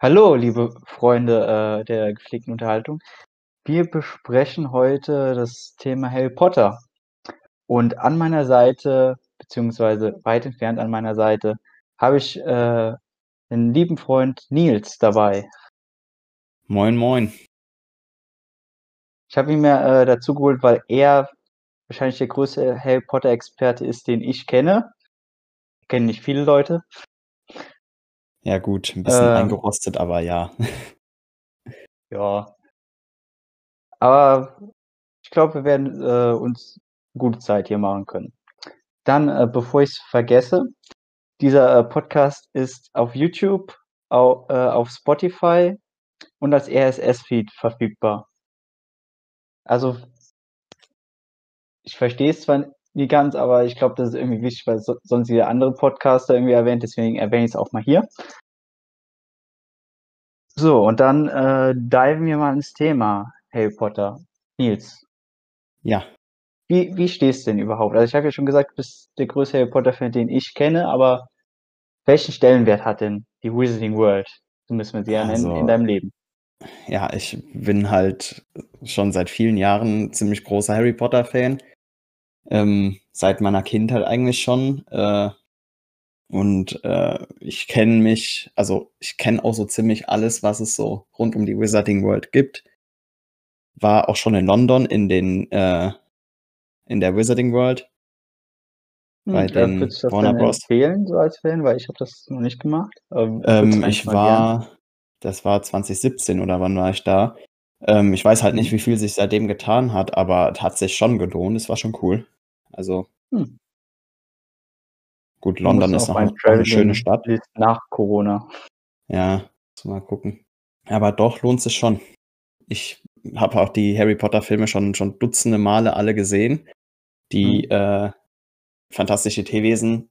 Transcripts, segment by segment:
Hallo, liebe Freunde, äh, der gepflegten Unterhaltung. Wir besprechen heute das Thema Harry Potter. Und an meiner Seite, beziehungsweise weit entfernt an meiner Seite, habe ich äh, den lieben Freund Nils dabei. Moin, moin. Ich habe ihn mir äh, dazu geholt, weil er wahrscheinlich der größte Harry Potter-Experte ist, den ich kenne. Ich kenne nicht viele Leute. Ja, gut, ein bisschen Ähm. eingerostet, aber ja. Ja. Aber ich glaube, wir werden äh, uns gute Zeit hier machen können. Dann, äh, bevor ich es vergesse, dieser äh, Podcast ist auf YouTube, au, äh, auf Spotify und als RSS-Feed verfügbar. Also ich verstehe es zwar nie ganz, aber ich glaube, das ist irgendwie wichtig, weil so, sonst jeder andere Podcaster irgendwie erwähnt, deswegen erwähne ich es auch mal hier. So, und dann äh, diven wir mal ins Thema Harry Potter. Nils, Ja, wie, wie stehst du denn überhaupt? Also ich habe ja schon gesagt, du bist der größte Harry Potter-Fan, den ich kenne, aber welchen Stellenwert hat denn die Wizarding World, so müssen wir sie ja nennen, in deinem Leben? ja, ich bin halt schon seit vielen Jahren ziemlich großer Harry Potter-Fan. Ähm, seit meiner Kindheit eigentlich schon. Äh, und äh, ich kenne mich, also ich kenne auch so ziemlich alles, was es so rund um die Wizarding World gibt. War auch schon in London in den äh, in der Wizarding World. bei Hm, den würdest du das Warner Bros. empfehlen, so als Fan? Weil ich habe das noch nicht gemacht. Ähm, ich mal gern. war, das war 2017 oder wann war ich da? Ähm, ich weiß halt nicht, Mhm. wie viel sich seitdem getan hat, aber es hat sich schon gelohnt. Es war schon cool. Also Hm. gut, London ist noch, noch eine schöne Stadt. Nach Corona. Ja, mal gucken. Aber doch lohnt sich schon. Ich habe auch die Harry Potter Filme schon schon Dutzende Male alle gesehen. Die Mhm. äh, Fantastische Tierwesen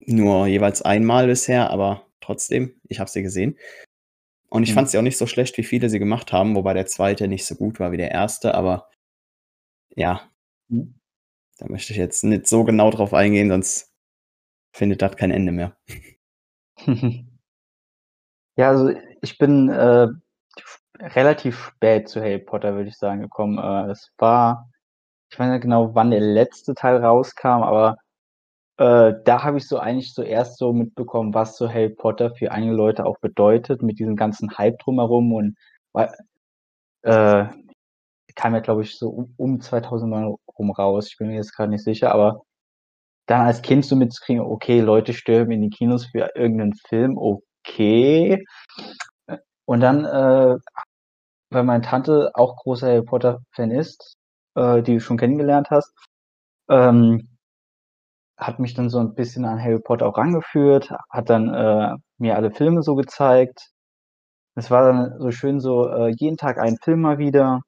nur jeweils einmal bisher, aber trotzdem, ich habe sie gesehen. Und ich Mhm. fand sie auch nicht so schlecht, wie viele sie gemacht haben, wobei der zweite nicht so gut war wie der erste, aber ja, Mhm. Da möchte ich jetzt nicht so genau drauf eingehen, sonst findet das kein Ende mehr. Ja, also ich bin äh, relativ spät zu Harry Potter, würde ich sagen, gekommen. Äh, es war, ich weiß nicht genau, wann der letzte Teil rauskam, aber äh, da habe ich so eigentlich zuerst so mitbekommen, was so Harry Potter für einige Leute auch bedeutet, mit diesem ganzen Hype drumherum und weil, äh, kam ja, glaube ich, so um, um 2009 rum raus. Ich bin mir jetzt gerade nicht sicher, aber dann als Kind so mitzukriegen, okay, Leute stürmen in die Kinos für irgendeinen Film, okay. Und dann, äh, weil meine Tante auch großer Harry Potter-Fan ist, äh, die du schon kennengelernt hast, ähm, hat mich dann so ein bisschen an Harry Potter auch rangeführt, hat dann äh, mir alle Filme so gezeigt. Es war dann so schön so, äh, jeden Tag einen Film mal wieder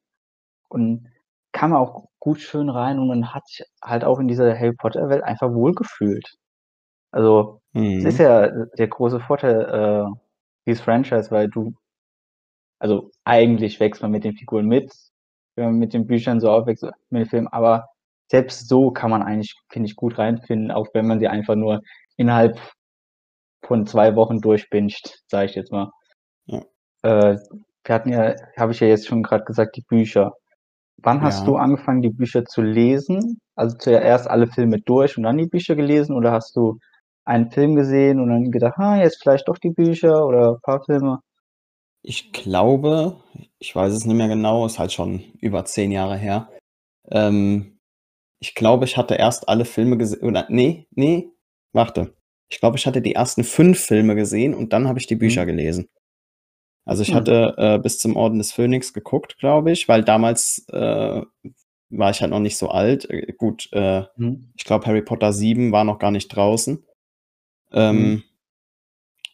und kam auch gut schön rein und man hat sich halt auch in dieser Harry Potter-Welt einfach wohlgefühlt. Also, es ist Mhm. ja der große Vorteil äh, dieses Franchise, weil du also eigentlich wächst man mit den Figuren mit, wenn man mit den Büchern so aufwächst, mit den Filmen, aber selbst so kann man eigentlich, finde ich, gut reinfinden, auch wenn man sie einfach nur innerhalb von 2 Wochen durchbinscht, sage ich jetzt mal. Ja. Äh, wir hatten ja habe ich ja jetzt schon grad gesagt, die Bücher. Wann hast Ja. du angefangen, die Bücher zu lesen? Also zuerst alle Filme durch und dann die Bücher gelesen oder hast du einen Film gesehen und dann gedacht: „Ah, jetzt vielleicht doch die Bücher oder ein paar Filme?“ Ich glaube, ich weiß es nicht mehr genau, ist halt schon über 10 Jahre her. Ähm, ich glaube, ich hatte erst alle Filme gese oder ne, ne, warte. Ich glaube, ich hatte die ersten 5 Filme gesehen und dann habe ich die Bücher Mhm. gelesen. Also, ich Hm. hatte, äh, bis zum Orden des Phönix geguckt, glaube ich, weil damals, äh, war ich halt noch nicht so alt. Äh, gut, äh, Mhm. ich glaube, Harry Potter 7 war noch gar nicht draußen. Mhm. Ähm,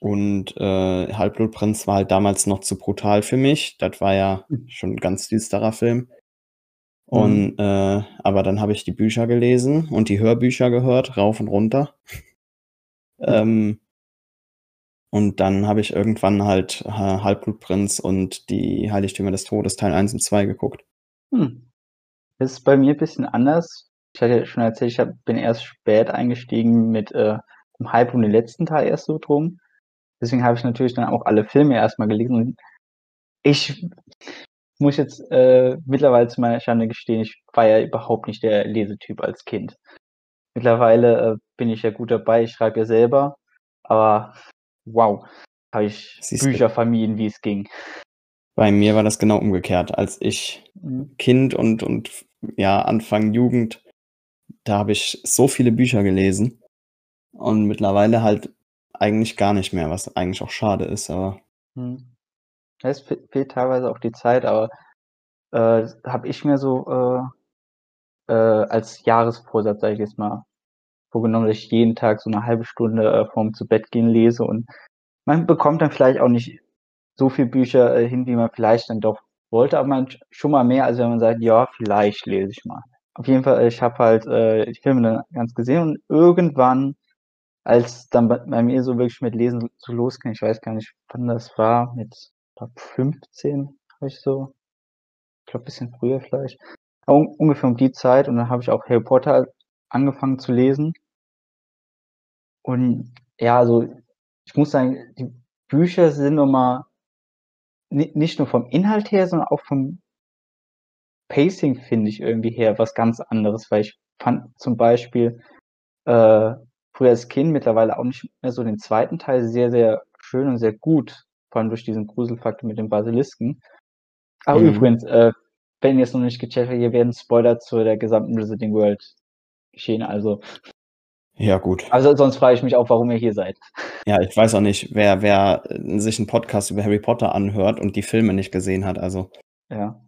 und, äh, Halbblutprinz war halt damals noch zu brutal für mich. Das war ja Mhm. schon 'n ganz düsterer Film. Mhm. Und, äh aber dann habe ich die Bücher gelesen und die Hörbücher gehört, rauf und runter. Mhm. Ähm und dann habe ich irgendwann halt Ha Halbblutprinz und die Heiligtümer des Todes Teil 1 und 2 geguckt. Hm. Das ist bei mir bisschen anders. Ich hatte schon erzählt, ich habe bin erst spät eingestiegen mit, äh, dem Hype um den letzten Teil erst so drum. Deswegen habe ich natürlich dann auch alle Filme erst mal gelesen ich muss jetzt, äh, mittlerweile zu meiner Schande gestehen, ich war ja überhaupt nicht der Lesetyp als Kind. Mittlerweile, äh, bin ich ja gut dabei, ich schreibe ja selber, aber wow, habe ich Siehst du. Bücher vermieden, wie es ging. Bei mir war das genau umgekehrt. Als ich Mhm. Kind und und ja, Anfang Jugend, da habe ich so viele Bücher gelesen und mittlerweile halt eigentlich gar nicht mehr, was eigentlich auch schade ist, aber Mhm. Es fe fehlt teilweise auch die Zeit, aber, äh, habe ich mir so, äh, äh, als Jahresvorsatz, sage ich jetzt mal, vorgenommen, dass ich jeden Tag so 'ne halbe Stunde, äh, vorm Zu-Bett-Gehen lese und man bekommt dann vielleicht auch nicht so viel Bücher, äh, hin, wie man vielleicht dann doch wollte, aber man sch schon mal mehr, als wenn man sagt: „Ja, vielleicht lese ich mal.“ Auf jeden Fall, ich habe halt, äh, die Filme dann ganz gesehen und irgendwann, als dann bei mir so wirklich mit Lesen so losging, ich weiß gar nicht, wann das war, mit, ich glaube 15 habe ich so ich glaube bisschen früher vielleicht, aber un ungefähr um die Zeit und dann habe ich auch Harry Potter angefangen zu lesen. Und ja, also, ich muss sagen, die Bücher sind noch mal ni nicht nur vom Inhalt her, sondern auch vom Pacing, finde ich irgendwie her was ganz anderes, weil ich fand zum Beispiel, äh, früher als Kind, mittlerweile auch nicht mehr so den 2. Teil sehr, sehr schön und sehr gut, vor allem durch diesen Gruselfaktor mit den Basilisken. Ah, Mhm. übrigens, äh, wenn ihr's noch nicht gecheckt habt, hier werden Spoiler zu der gesamten Wizarding World geschehen, also Ja, gut. also, sonst frage ich mich auch, warum ihr hier seid. Ja, ich weiß auch nicht, wer wer, äh, sich 'n Podcast über Harry Potter anhört und die Filme nicht gesehen hat, also Ja.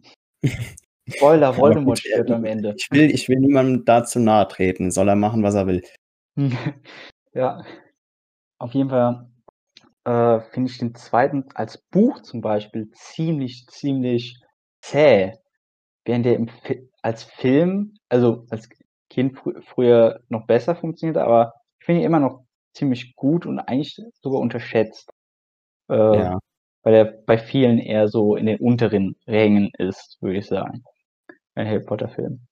Spoiler, Voldemort stirbt am Ende. ich will ich will niemandem da zu nahe treten, soll er machen, was er will. Ja. Auf jeden Fall, äh, finde ich den 2. als Buch zum Beispiel ziemlich, ziemlich zäh, während der als Film also, als Kind frü früher noch besser funktioniert, aber ich finde ihn immer noch ziemlich gut und eigentlich sogar unterschätzt. Äh, Ja. weil er bei vielen eher so in den unteren Rängen ist, würde ich sagen, ein Harry Potter Film.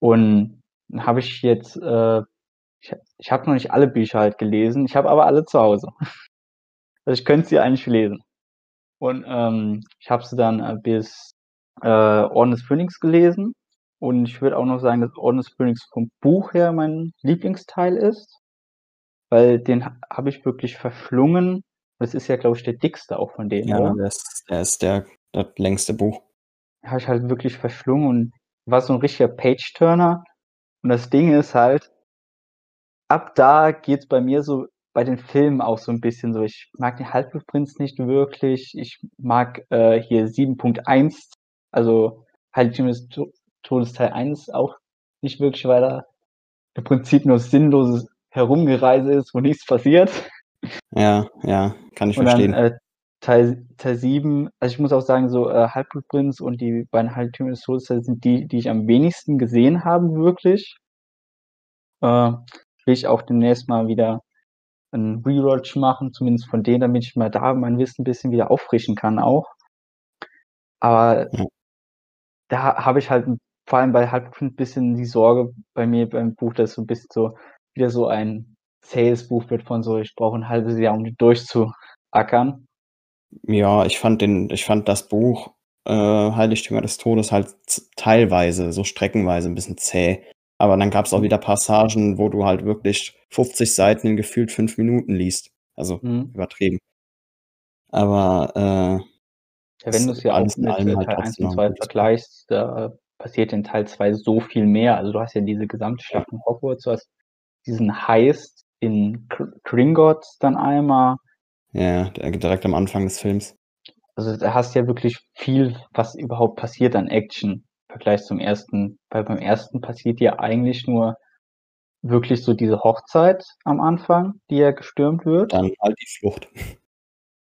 Und dann habe ich jetzt, äh ich ich habe noch nicht alle Bücher halt gelesen, ich habe aber alle zu Hause. Also, ich könnte sie eigentlich lesen. Und, ähm, ich habe sie dann, äh, bis, äh, Orden des Phönix gelesen und ich würde auch noch sagen, dass Orden des Phönix vom Buch her mein Lieblingsteil ist, weil den ha habe ich wirklich verschlungen. Das ist ja, glaube ich, der dickste auch von denen, Ja, oder? das der ist der das längste Buch. Habe ich halt wirklich verschlungen und war so 'n richtiger Page-Turner. Und das Ding ist halt ab da geht's bei mir so bei den Filmen auch so 'n bisschen so. Ich mag den Halbblutprinz nicht wirklich. Ich mag, äh, hier 7.1, also, To Todes Teil 1 auch nicht wirklich, weil da im Prinzip nur sinnloses Herumgereise ist, wo nichts passiert. Ja, ja, kann ich Und dann, verstehen. äh, Teil Teil 7 also, ich muss auch sagen, so, äh, Halbblutprinz und die beiden Heiligtümer des Todes sind die, die ich am wenigsten gesehen habe wirklich. Äh, will ich auch demnächst mal wieder 'n Rewatch machen, zumindest von denen, damit ich mal da mein Wissen bisschen wieder auffrischen kann auch. Aber Ja. da habe ich halt 'n vor allem bei Halbblutprinz bisschen die Sorge bei mir beim Buch, dass so 'n bisschen so wieder so ein zähes Buch wird von so: „Ich brauche 'n halbes Jahr, um den durchzuackern.“ Ja, ich fand den ich fand das Buch, äh, Heiligtümer des Todes halt teilweise, so streckenweise 'n bisschen zäh. Aber dann gab's auch Mhm. wieder Passagen, wo du halt wirklich 50 Seiten in gefühlt 5 Minuten liest. Also, Mhm. übertrieben. Aber, äh, Ja, wenn ist du's ja alles in mit, äh, halt Teil 1 trotzdem und noch 'n 2 gutes Buch. vergleichst, da passiert in Teil 2 so viel mehr. Also, du hast ja diese gesamte. Schlacht um Hogwarts, du hast diesen Heist in Gr Gringotts dann einmal. Ja, direkt am Anfang des Films. Also, da hast ja wirklich viel, was überhaupt passiert an Action im Vergleich zum 1. Weil beim 1. passiert ja eigentlich nur wirklich so diese Hochzeit am Anfang, die ja gestürmt wird. Dann halt die Flucht.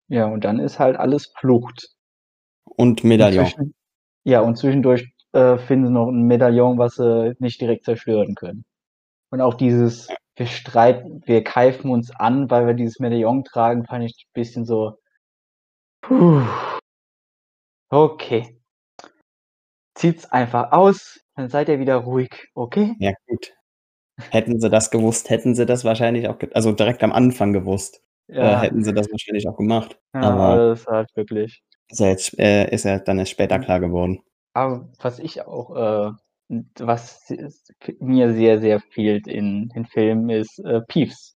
Ja, und dann ist halt alles Flucht. Und Und Medaillon. zwischen ja, und zwischendurch, äh, finden sie noch 'n Medaillon, was sie nicht direkt zerstören können. Und auch dieses. „Wir streiten wir keifen uns an, weil wir dieses Medaillon tragen“, fand ich bisschen so Okay. Zieht's einfach aus, dann seid ihr wieder ruhig, okay? Ja, gut. Hätten sie das gewusst, hätten sie das wahrscheinlich auch also, direkt am Anfang gewusst. äh, Ja. hätten sie das wahrscheinlich auch gemacht. Ja, Aber aber das ist halt wirklich ist ja jetzt äh, ist ja dann erst später Mhm. klar geworden. Aber was ich auch, äh was mir sehr, sehr fehlt in den Filmen, ist, äh, Peeves.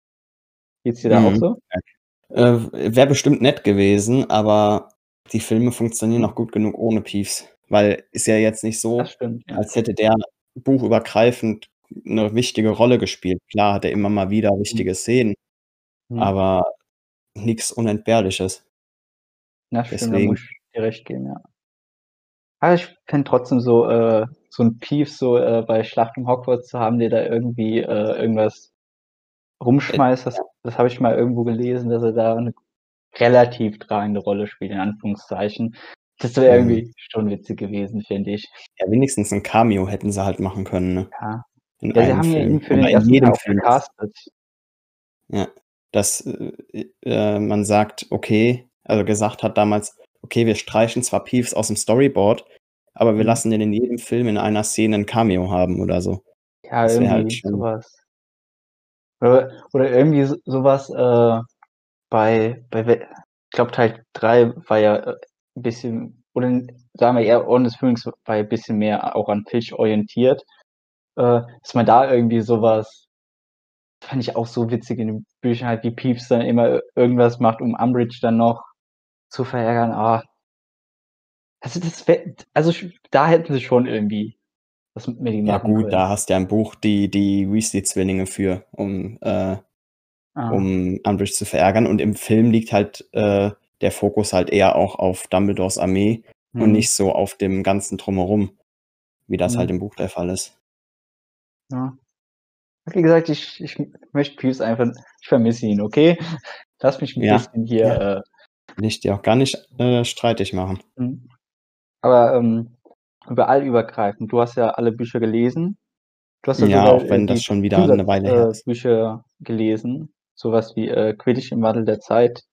Geht's dir da auch Mhm. so? Äh, wäre bestimmt nett gewesen, aber die Filme funktionieren auch gut genug ohne Peeves, weil ist ja jetzt nicht so, stimmt, ja. als hätte der buchübergreifend 'ne wichtige Rolle gespielt. Klar hat er immer mal wieder Mhm. wichtige Szenen, Mhm. aber nix Unentbehrliches. Ja, stimmt, da Deswegen. muss ich dir recht geben, ja. Aber ich fände trotzdem so, äh so 'n Peeves so, äh, bei Schlacht um Hogwarts zu haben, der da irgendwie, äh, irgendwas rumschmeißt, das das habe ich mal irgendwo gelesen, dass er da 'ne relativ tragende Rolle spielt, in Anführungszeichen. Das wäre Mhm. irgendwie schon witzig gewesen, finde ich. Ja, wenigstens 'n Cameo hätten sie halt machen können, ne? Ja. In Ja, sie haben ja ihn Film für den oder in 1. Teil jedem Film. gecastet. Ja, dass, äh, äh, man sagt, okay also gesagt hat damals: „Okay, wir streichen zwar Peeves aus'm Storyboard, aber wir Mhm. lassen den in jedem Film in einer Szene 'n Cameo haben“, oder so. Ja, Das halt irgendwie so schon was. Oder oder irgendwie so so was, äh, bei bei ich glaube, Teil 3 war ja, äh, 'n bisschen oder sagen wir eher Orden des Phönix war ja bisschen mehr auch an Filch orientiert. Äh, dass man da irgendwie so was fand ich auch so witzig in den Büchern halt, wie Peeves dann immer irgendwas macht, um Umbridge dann noch zu verärgern. Ah. Also, das wär also, da hätten sie schon irgendwie was mit ihm Ja gut, können. da hast du ja im Buch die die Weasley-Zwillinge für, um äh, Ah. um Umbridge zu verärgern. Und im Film liegt halt, äh, der Fokus halt eher auch auf Dumbledores Armee und Mhm. nicht so auf dem Ganzen Drumherum, wie das halt Mhm. im Buch der Fall ist. Ja. Wie gesagt, ich ich möchte Peeves einfach ich vermisse ihn, okay? Lass mich 'n Ja, bisschen hier, ja. äh Will ich dir auch gar nicht, äh, streitig machen. Mhm. Aber, ähm, überallübergreifend, du hast ja alle Bücher gelesen. Du hast ja Ja, auch äh, wenn das die schon wieder 'ne Zusatz Weile her äh, ist. Bücher gelesen, so was wie, äh, Quidditch im Wandel der Zeit.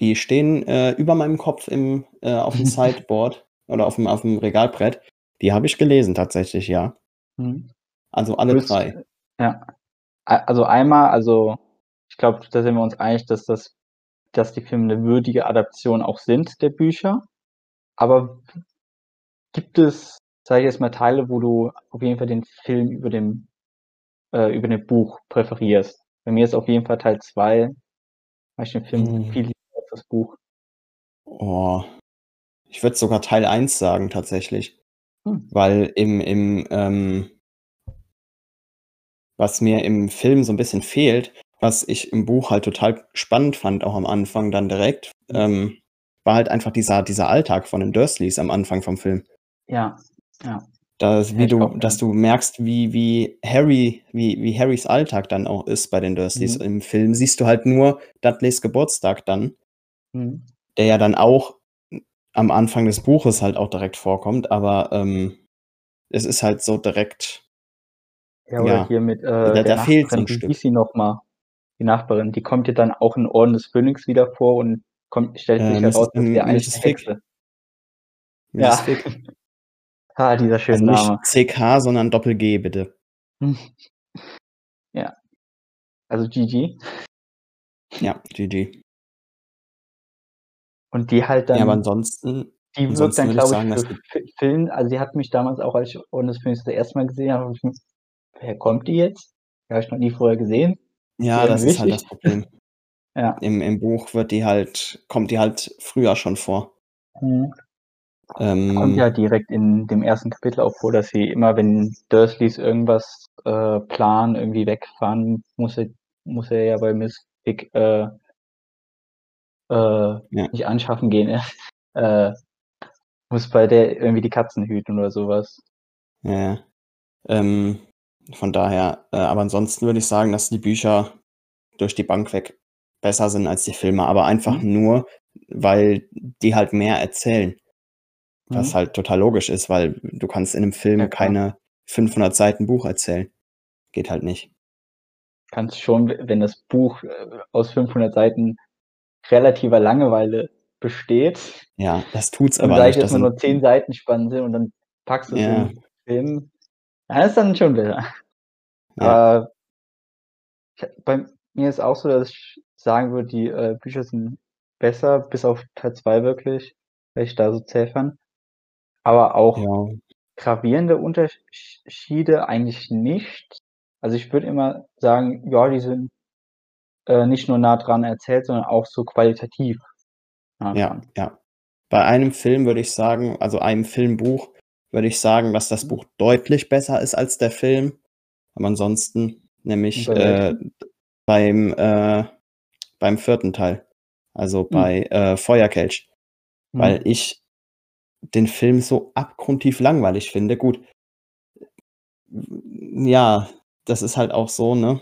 Die stehen, äh, über meinem Kopf im äh, auf'm Sideboard oder auf'm auf'm Regalbrett. Die habe ich gelesen tatsächlich, ja. Mhm. Also alle 3. äh, ja. Also einmal also, ich glaube, da sind wir uns einig, dass das dass die Filme 'ne würdige Adaption auch sind der Bücher. Aber gibt es, sage ich jetzt mal, Teile, wo du auf jeden Fall den Film über dem äh, über dem Buch präferierst? Bei mir ist auf jeden Fall Teil 2, weil ich den Film Hm. viel lieber als das Buch. Oh, ich würde sogar Teil 1 sagen tatsächlich, Hm. weil im im, ähm was mir im Film so 'n bisschen fehlt, was ich im Buch halt total spannend fand, auch am Anfang dann direkt, ähm, war halt einfach dieser dieser Alltag von den Dursleys am Anfang vom Film. Ja, ja. Das wie du dass du merkst, wie wie Harry wie wie Harrys Alltag dann auch ist bei den Dursleys. Mhm. Im Film siehst du halt nur Dudleys Geburtstag dann Mhm. der ja dann auch am Anfang des Buches halt auch direkt vorkommt, aber, ähm, es ist halt so direkt Ja, oder ja, hier mit, äh, da der da fehlt so Nachbarin, 'n wie Stück. noch mal? Die Nachbarin, die kommt ja dann auch in Orden des Phönix wieder vor und kommt stellt sich heraus, das ähm, wäre eigentlich. 'ne Figg. Hexe. Ja. Ah, dieser schöne Also nicht Name. CK, sondern Doppel-G, bitte. Ja. Also Gigi. Ja, Gigi. Und die halt Ja, aber dann ansonsten die ansonsten dann, glaube ich, sagen, dass für Film also, die hat mich damals auch, als ich Orden des Phönix das 1. Mal gesehen habe, „Woher kommt die jetzt? Die habe ich noch nie vorher gesehen. Ja, das irgendwie ist halt das wichtig?“ Problem. Ja. Im im Buch wird die halt kommt die halt früher schon vor. Mhm. Kommt Ähm ja direkt in dem 1. Kapitel auch vor, dass sie immer, wenn Dursleys irgendwas, äh, planen, irgendwie wegfahren, muss er muss er ja bei Miss Figg, äh äh, Ja. nicht anschaffen gehen, äh, muss bei der irgendwie die Katzen hüten oder so was. Ja, ja. Ähm, von daher äh, aber ansonsten würde ich sagen, dass die Bücher durch die Bank weg besser sind als die Filme, aber einfach Mhm. nur, weil die halt mehr erzählen. Was Mhm. halt total logisch ist, weil du kannst in 'nem Film Ja, keine 500 Seiten Buch erzählen. Geht halt nicht. Kannst schon, wenn das Buch, äh, aus 500 Seiten relativer Langeweile besteht Ja, das tut's aber ich nicht. jetzt Das mal sind nur 10 Seiten spannend sind und dann packst du's Ja. in Film, ja, ist dann schon besser. Ja. Ha bei mir ist auch so, dass ich sagen würde, die äh, Bücher sind besser, bis auf Teil 2 wirklich, wenn ich da so zählern. Aber auch Ja. gravierende Unterschiede eigentlich nicht. Also ich würde immer sagen, ja, die sind äh, nicht nur nah dran erzählt, sondern auch so qualitativ nah Ja, ja. Bei einem Film würde ich sagen, also einem Filmbuch, würde ich sagen, dass das Buch deutlich besser ist als der Film. Aber ansonsten, nämlich äh, beim, äh, beim vierten Teil, also Hm. bei äh, Feuerkelch, weil Mhm. ich den Film so abgrundtief langweilig finde. Gut, ja, das ist halt auch so, ne?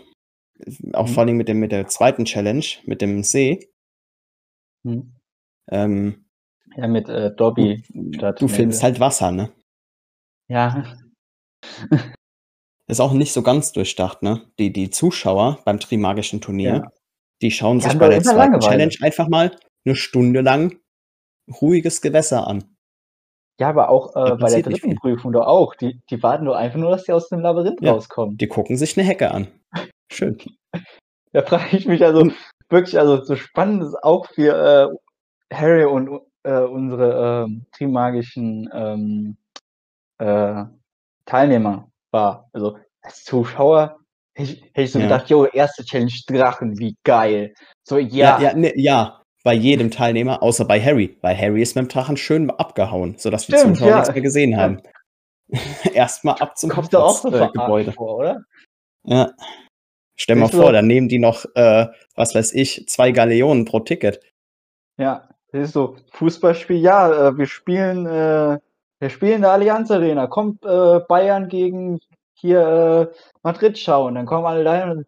Auch vor Mhm. allem mit dem mit der zweiten Challenge, mit dem See. Mhm. Ähm, Ja, mit, äh, du Dobby statt du filmst halt Wasser, ne? Ja. Ist auch nicht so ganz durchdacht, ne? Die die Zuschauer beim Trimagischen Turnier, Ja. die schauen Die sich haben bei doch der immer zweiten Langeweile. Challenge einfach mal 'ne Stunde lang ruhiges Gewässer an. Ja, aber auch, Da äh, bei der passiert nicht dritten viel. Prüfung doch auch. Die die warten doch einfach nur, dass die aus dem Labyrinth Ja, rauskommen. die gucken sich 'ne Hecke an. Schön. Da frage ich mich also wirklich, also so spannend es auch für, äh, Harry und äh, unsere, ähm, Trimagischen, ähm, äh, Teilnehmer war. Also, als Zuschauer hätte ich ich so Ja. gedacht: „Jo, erste Challenge Drachen, wie geil.“ So, Ja, ja, ja. ne, ja, bei jedem Teilnehmer, außer bei Harry. Weil Harry ist mit'm Drachen schön abgehauen, sodass die Stimmt, Zuschauer nix ja. mehr gesehen haben. Stimmt. Erst mal ab zum Kommt doch auch so äh, Gebäude. vor, oder? Ja. Stell mal vor, dann nehmen die noch, äh, was weiß ich, 2 Galeonen pro Ticket. Ja, das ist so Fußballspiel, ja, äh, wir spielen, äh wir spielen in der Allianz Arena. Kommt, äh, Bayern gegen hier, äh, Madrid schauen. Dann kommen alle dahin und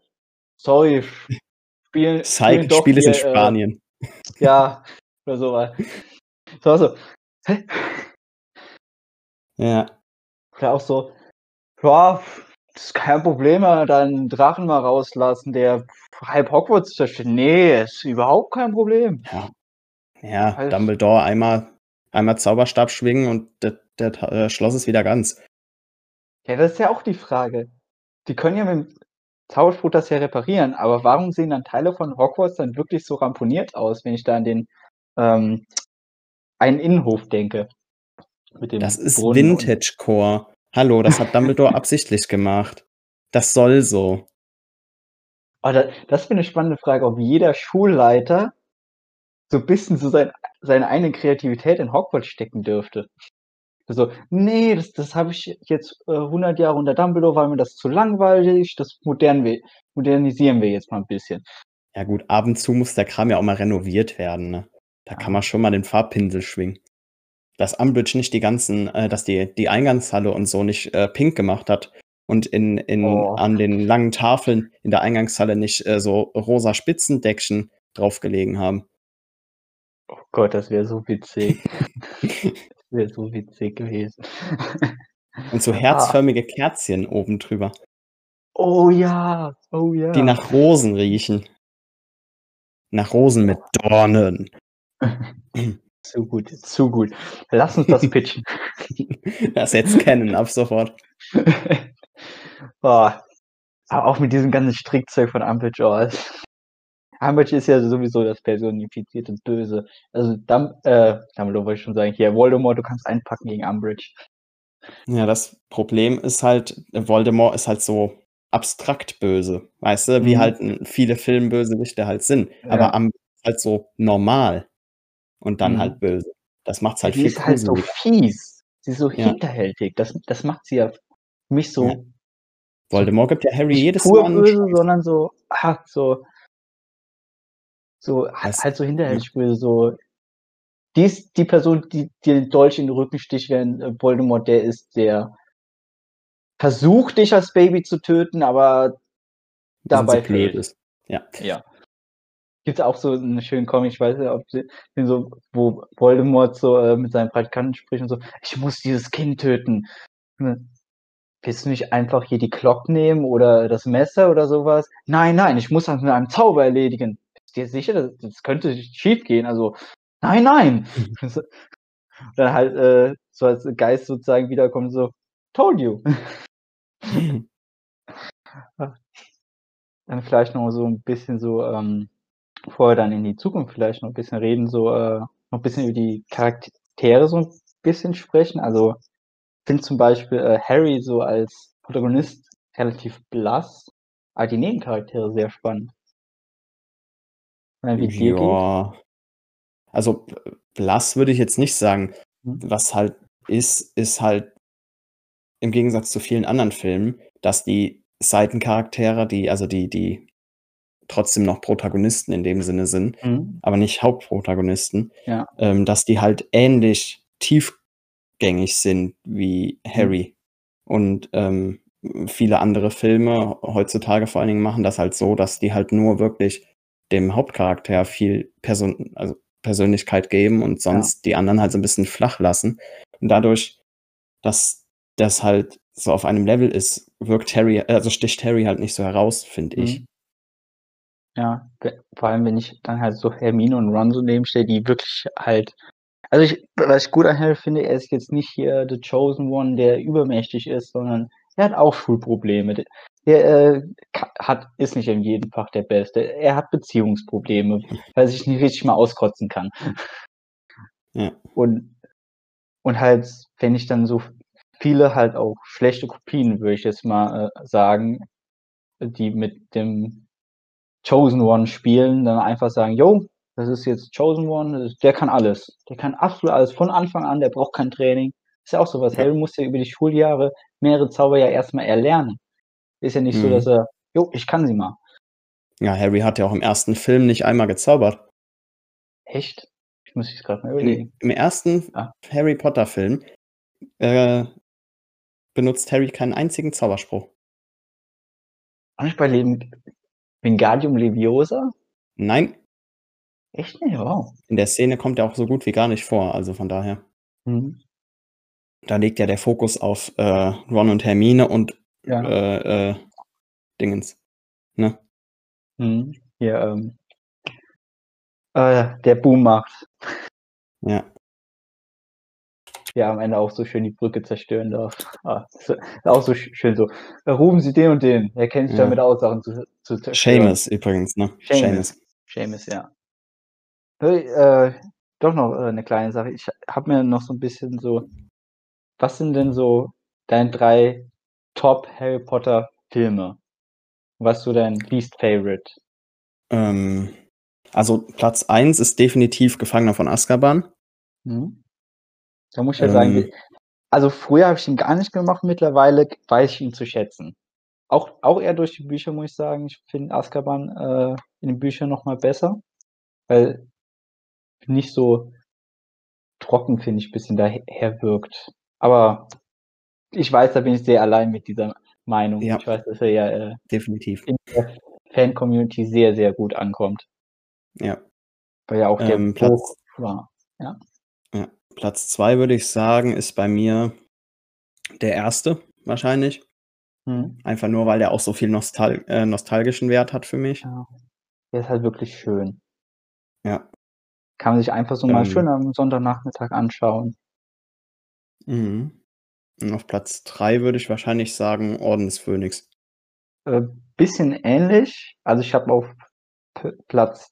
sorry, spielen Zeig, Spiel ist in äh Spanien. ja, oder so was. So so, hä? Ja. Oder auch so, ja, das ist kein Problem, äh, dann Drachen mal rauslassen, der halb Hogwarts zerstört. Ne, ist überhaupt kein Problem. Ja. Ja, Dumbledore einmal einmal Zauberstab schwingen und der der Ta äh, Schloss ist wieder ganz. Ja, das ist ja auch die Frage. Die können ja mit'm Zauberspruch das ja reparieren, aber warum sehen dann Teile von Hogwarts dann wirklich so ramponiert aus, wenn ich da an den, ähm, einen Innenhof denke mit Das dem ist Vintagecore. Hallo, das hat Dumbledore absichtlich gemacht. Das soll so. Oh, da das wäre 'ne spannende Frage, ob jeder Schulleiter so bisschen so sein seine eigene Kreativität in Hogwarts stecken dürfte. So: „Ne, das das habe ich jetzt, äh, 100 Jahre unter Dumbledore war mir das zu langweilig, das modern wir modernisieren wir jetzt mal 'n bisschen.“ Ja gut, ab und zu muss der Kram ja auch mal renoviert werden, ne? Da kann man Ja. schon mal den Farbpinsel schwingen. Dass Umbridge nicht die ganzen äh, dass die die Eingangshalle und so nicht, äh, pink gemacht hat und in in Oh. an den langen Tafeln in der Eingangshalle nicht, äh, so rosa Spitzendeckchen drauf gelegen haben. Oh Gott, das wäre so witzig. Das wäre so witzig gewesen. Und so Ah. herzförmige Kerzchen oben drüber. Oh ja, oh Die ja. nach Rosen riechen. Nach Rosen mit Dornen. Zu gut, zu gut. Lass uns das pitchen. Das jetzt kennen, ab sofort. Oh, aber auch mit diesem ganzen Strickzeug von es Umbridge ist ja sowieso das personifizierte Böse. Also Dum äh, Dumbledore wollte ich schon sagen. Hier, Voldemort, du kannst einpacken gegen Umbridge. Ja, das Problem ist halt, Voldemort ist halt so abstrakt böse, weißt du, wie Mhm. halt viele Filmbösewichte halt sind. Ja. Aber Umbridge ist halt so normal und dann Mhm. halt böse. Das macht's Ja, halt die viel ist halt so fies. Sie ist so Ja. hinterhältig. Das das macht sie ja für mich Ja. so so Voldemort gibt ja Harry jedes Mal böse, sondern so ah, so so Das halt so böse, so die ist die Person, die dir den Dolch in den Rücken sticht, während, äh, Voldemort der ist, der versucht, dich als Baby zu töten, aber dabei blöd ist. Ja. Ja. Gibt's auch so 'n schönen Comic, ich weiß nicht, ob sie den so wo Voldemort so, äh, mit seinen Praktikanten spricht und so: „Ich muss dieses Kind töten.“ Ne? „Willst du nicht einfach hier die Glock nehmen oder das Messer oder so was?“ „Nein, nein, ich muss das mit einem Zauber erledigen.“ „Bist dir sicher? Das das könnte schiefgehen. Also, nein, nein!“ Mhm. Dann halt, äh, so als Geist sozusagen wiederkommt so: „Told you.“ Ah. Dann vielleicht noch so 'n bisschen so, ähm, bevor wir dann in die Zukunft vielleicht noch ein bisschen reden, so äh, noch ein bisschen über die Charaktere so ein bisschen sprechen. Also ich finde zum Beispiel äh, Harry so als Protagonist relativ blass, aber die Nebencharaktere sehr spannend. Wie dir geht? Ja. Also blass würde ich jetzt nicht sagen. Mhm. Was halt ist, ist halt im Gegensatz zu vielen anderen Filmen, dass die Seitencharaktere, die, also die, die trotzdem noch Protagonisten in dem Sinne sind, Mhm. aber nicht Hauptprotagonisten, Ja. ähm, dass die halt ähnlich tiefgängig sind wie Mhm. Harry. Und ähm, viele andere Filme heutzutage vor allen Dingen machen das halt so, dass die halt nur wirklich dem Hauptcharakter viel Person, also Persönlichkeit geben und Ja. sonst die anderen halt so ein bisschen flach lassen. Und dadurch, dass das halt so auf einem Level ist, wirkt Harry, also sticht Harry halt nicht so heraus, finde ich. Mhm. Ja, we vor allem, wenn ich dann halt so Hermine und Ron so nebenstelle, die wirklich halt also ich was ich gut an Harry finde, er ist jetzt nicht hier the chosen one, der übermächtig ist, sondern er hat auch Schulprobleme. D der, äh, hat ist nicht in jedem Fach der Beste. Er hat Beziehungsprobleme, weil er sich nicht richtig mal auskotzen kann. Ja. Und und halt, wenn ich dann so viele halt auch schlechte Kopien, würde ich jetzt mal, äh, sagen, die mit dem Chosen One spielen, dann einfach sagen: „Jo, das ist jetzt Chosen One, der kann alles. Der kann absolut alles von Anfang an, der braucht kein Training.“ Ist ja auch so was. Ja. Muss ja über die Schuljahre mehrere Zauber ja erst mal erlernen. Ist ja nicht so, dass Mhm. er: „Jo, ich kann sie mal.“ Ja, Harry hat ja auch im ersten Film nicht einmal gezaubert. Echt? Ich muss jetzt grad mal überlegen. im ersten Ah. Harry Potter Film, äh, benutzt Harry keinen einzigen Zauberspruch. Auch nicht bei Lem Wingardium Leviosa? Nein. Echt nicht? Wow. In der Szene kommt er auch so gut wie gar nicht vor, also von daher. Mhm. Da liegt ja der Fokus auf, äh, Ron und Hermine und, Ja. äh, äh, Dingens, ne? Mhm. Hier, ähm äh, der Boom macht. Ja. Der am Ende auch so schön die Brücke zerstören darf. Ah, auch so sch schön so: „Äh, rufen Sie den und den. Er kennt sich Ja. damit aus, Sachen zu zu zerstören.“ Seamus übrigens, ne? Seamus. Seamus. Ja. Hey, äh, doch noch, äh, 'ne kleine Sache. Ich habe mir noch so 'n bisschen so was sind denn so deine 3 Top Harry Potter Filme? Was ist so dein least favorite? Ähm, also Platz 1 ist definitiv Gefangener von Azkaban. Mhm. Da muss ich ja sagen, Ähm also früher habe ich ihn gar nicht gemacht, mittlerweile weiß ich ihn zu schätzen. Auch auch eher durch die Bücher, muss ich sagen. Ich finde Azkaban, äh, in den Büchern noch mal besser, weil nicht so trocken, finde ich, bisschen daher wirkt. Aber ich weiß, da bin ich sehr allein mit dieser Meinung. Ja. Ich weiß, dass er ja, äh, Definitiv. in der Fan-Community sehr, sehr gut ankommt. Ja. Weil ja auch der Ähm, Platz war, ja? Ja, Platz 2 würde ich sagen, ist bei mir der 1. wahrscheinlich. Mhm. Einfach nur, weil der auch so viel nostal äh, nostalgischen Wert hat für mich. Ja. Der ist halt wirklich schön. Ja. Kann man sich einfach so mal schön Ähm am Sonntagnachmittag anschauen. Mhm. Und auf Platz 3 würde ich wahrscheinlich sagen Orden des Phönix. Äh, bisschen ähnlich. Also, ich habe auf P Platz,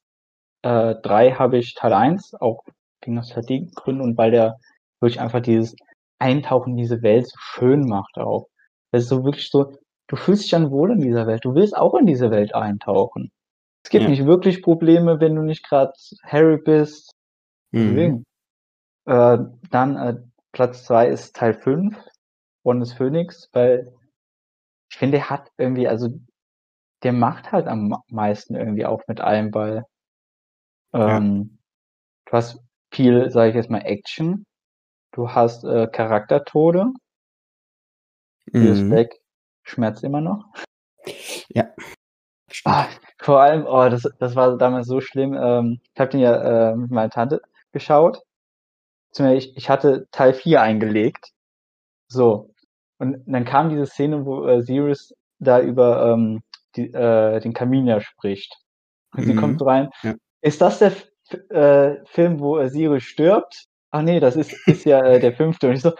äh, 3 habe ich Teil 1, auch wegen Nostalgiegründen und weil der wirklich einfach dieses Eintauchen in diese Welt so schön macht auch. Das ist so wirklich so du fühlst dich dann wohl in dieser Welt. Du willst auch in diese Welt eintauchen. Es gibt Ja. nicht wirklich Probleme, wenn du nicht grad Harry bist. Mhm. Deswegen. Äh, dann, äh, Platz 2 ist Teil 5, Orden des Phönix, weil ich finde, der hat irgendwie also, der macht halt am meisten irgendwie auch mit allem, weil Ja. ähm, du hast viel, sage ich jetzt mal, Action. Du hast, äh, Charaktertode. Mhm. Black schmerzt immer noch. Ja. Ah, vor allem, oh, das das war damals so schlimm. Ähm, ich habe den ja, äh, mit meiner Tante geschaut. Ich ich hatte Teil 4 eingelegt. So. Und dann kam diese Szene, wo, äh, Sirius da über, ähm, die äh, den Kamin ja spricht. Und sie kommt Mhm. so rein: Ja. „Ist das der F äh, Film, wo, äh, Sirius stirbt? Ach ne, das ist ist ja, äh, der 5.“ Und ich so: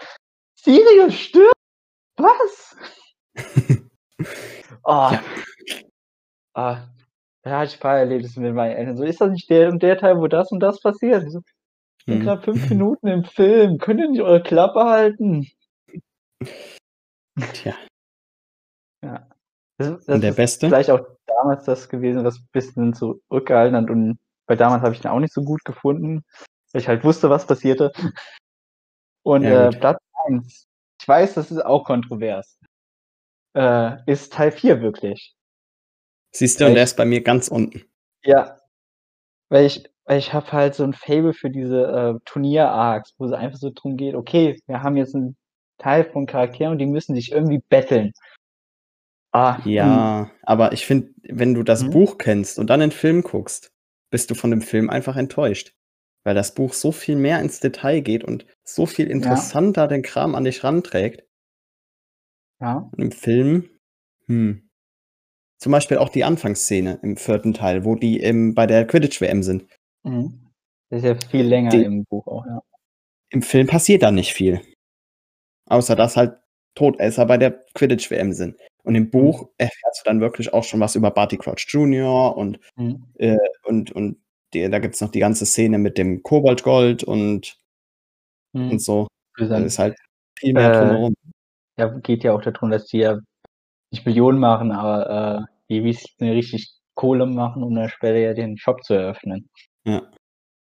„Sirius stirbt? Was?“ Oh. Ja. Ah, ja, ich Fahrerlebnisse mit meinen Eltern. So, ist das nicht der und der Teil, wo das und das passiert? Ich so, ich bin Mhm. gerade fünf Minuten im Film. Könnt ihr nicht eure Klappe halten? Tja. Ja. Das, das Und der ist Beste? vielleicht auch damals das gewesen, was ein bisschen zurückgehalten hat. Und weil damals habe ich den auch nicht so gut gefunden, weil ich halt wusste, was passierte. Und Ja, äh. Platz 1, ich weiß, das ist auch kontrovers, äh, ist Teil 4 wirklich. Siehst du, und der ist bei mir ganz unten. ja, weil ich, weil ich habe halt so ein Faible für diese äh, Turnier-Arcs, wo es einfach so drum geht, okay, wir haben jetzt einen Teil von Charakteren und die müssen sich irgendwie betteln. Ah, Ja, aber ich finde, wenn du das hm? Buch kennst und dann den Film guckst, bist du von dem Film einfach enttäuscht. Weil das Buch so viel mehr ins Detail geht und so viel ja, interessanter den Kram an dich ranträgt. ja, Und im Film, hm. Zum Beispiel auch die Anfangsszene im vierten Teil, wo die im, bei der Quidditch-WM sind. mhm. Das ist ja viel länger Die, im Buch auch, ja. Im Film passiert da nicht viel. Außer dass halt Todesser bei der Quidditch-WM sind. Und im Mhm. Buch erfährst du dann wirklich auch schon was über Barty Crouch Jr. und, Mhm. äh, und, und die, da gibt es noch die ganze Szene mit dem Koboldgold und, und Mhm. so. Für Da sein, ist halt viel mehr äh, drumherum. ja, geht ja auch darum, dass die ja nicht Millionen machen, aber äh, die eine richtig Kohle machen, um dann später ja den Shop zu eröffnen. Ja.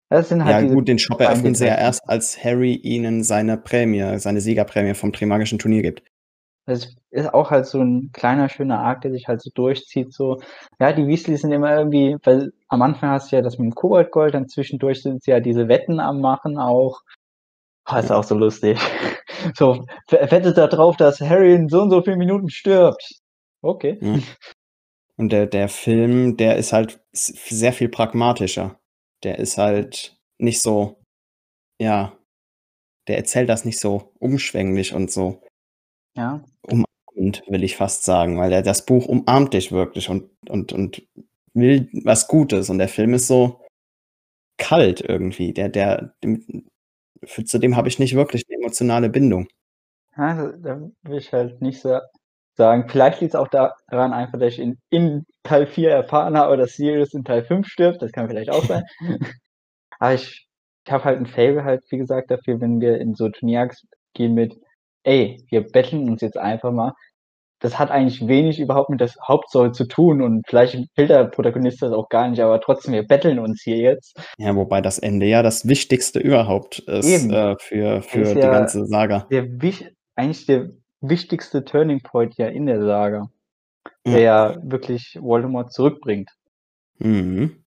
Das sind halt Ja, gut, den Shop eröffnen sie ja erst, als Harry ihnen seine Prämie, seine Siegerprämie vom Trimagischen Turnier gibt. Das ist auch halt so ein kleiner, schöner Arc, der sich halt so durchzieht, so. Ja, die Weasleys sind immer irgendwie, weil am Anfang hast du ja das mit dem Koboldgold, dann zwischendurch sind sie ja diese Wetten am Machen auch. Oh, ist Ja. auch so lustig. So, wettet da drauf, dass Harry in so und so vielen Minuten stirbt. Okay. Ja. Und der, der Film, der ist halt sehr viel pragmatischer. Der ist halt nicht so, ja, der erzählt das nicht so umschwänglich und so Ja. umarmend, will ich fast sagen, weil er das Buch umarmt dich wirklich und, und, und will was Gutes. Und der Film ist so kalt irgendwie. Der, der, dem, für, zu dem habe ich nicht wirklich eine emotionale Bindung. Ja, da da will ich halt nicht so sagen. Vielleicht liegt es auch daran einfach, dass ich in, in Teil 4 erfahren habe, dass Sirius in Teil 5 stirbt. Das kann vielleicht auch sein. Aber ich, ich habe halt ein Fable halt, wie gesagt, dafür, wenn wir in so Turniers gehen mit, ey, wir betteln uns jetzt einfach mal. Das hat eigentlich wenig überhaupt mit der Hauptstory zu tun und vielleicht will der Protagonist das auch gar nicht, aber trotzdem, wir betteln uns hier jetzt. Ja, wobei das Ende ja das Wichtigste überhaupt ist äh, für, Das für ist die ja ganze Saga. der, eigentlich der wichtigste Turning Point ja in der Saga, der Ja. wirklich Voldemort zurückbringt. Mhm.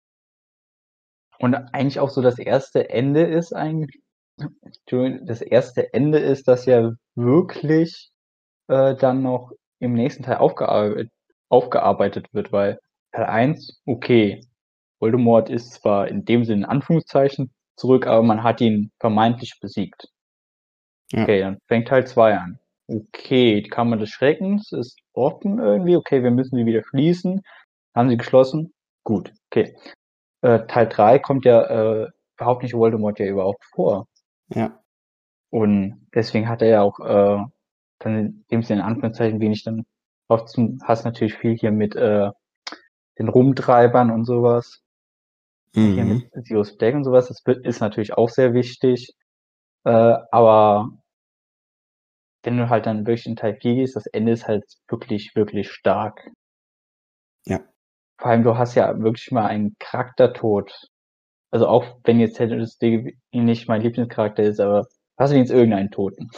Und eigentlich auch so das erste Ende ist eigentlich, das erste Ende ist, dass ja wirklich äh, dann noch im nächsten Teil aufgearbeitet, aufgearbeitet wird, weil Teil 1, okay, Voldemort ist zwar in dem Sinne in Anführungszeichen zurück, aber man hat ihn vermeintlich besiegt. Ja. Okay, dann fängt Teil 2 an. Okay, die Kammer des Schreckens ist offen irgendwie. Okay, wir müssen sie wieder schließen. Haben sie geschlossen? Gut, okay. Äh, Teil 3 kommt ja äh, überhaupt nicht Voldemort ja überhaupt vor. Ja. Und deswegen hat er ja auch äh, dann in dem Sinne in Anführungszeichen wenig dann oft zum, hast natürlich viel hier mit äh, den Rumtreibern und sowas. Hier Mhm. mit Sirius Black und sowas. Das ist natürlich auch sehr wichtig. Äh, aber wenn du halt dann wirklich in Teil 4 gehst, das Ende ist halt wirklich, wirklich stark. Ja. Vor allem, du hast ja wirklich mal einen Charaktertod. Also auch wenn jetzt Diggory nicht mein Lieblingscharakter ist, aber hast du jetzt irgendeinen Toten.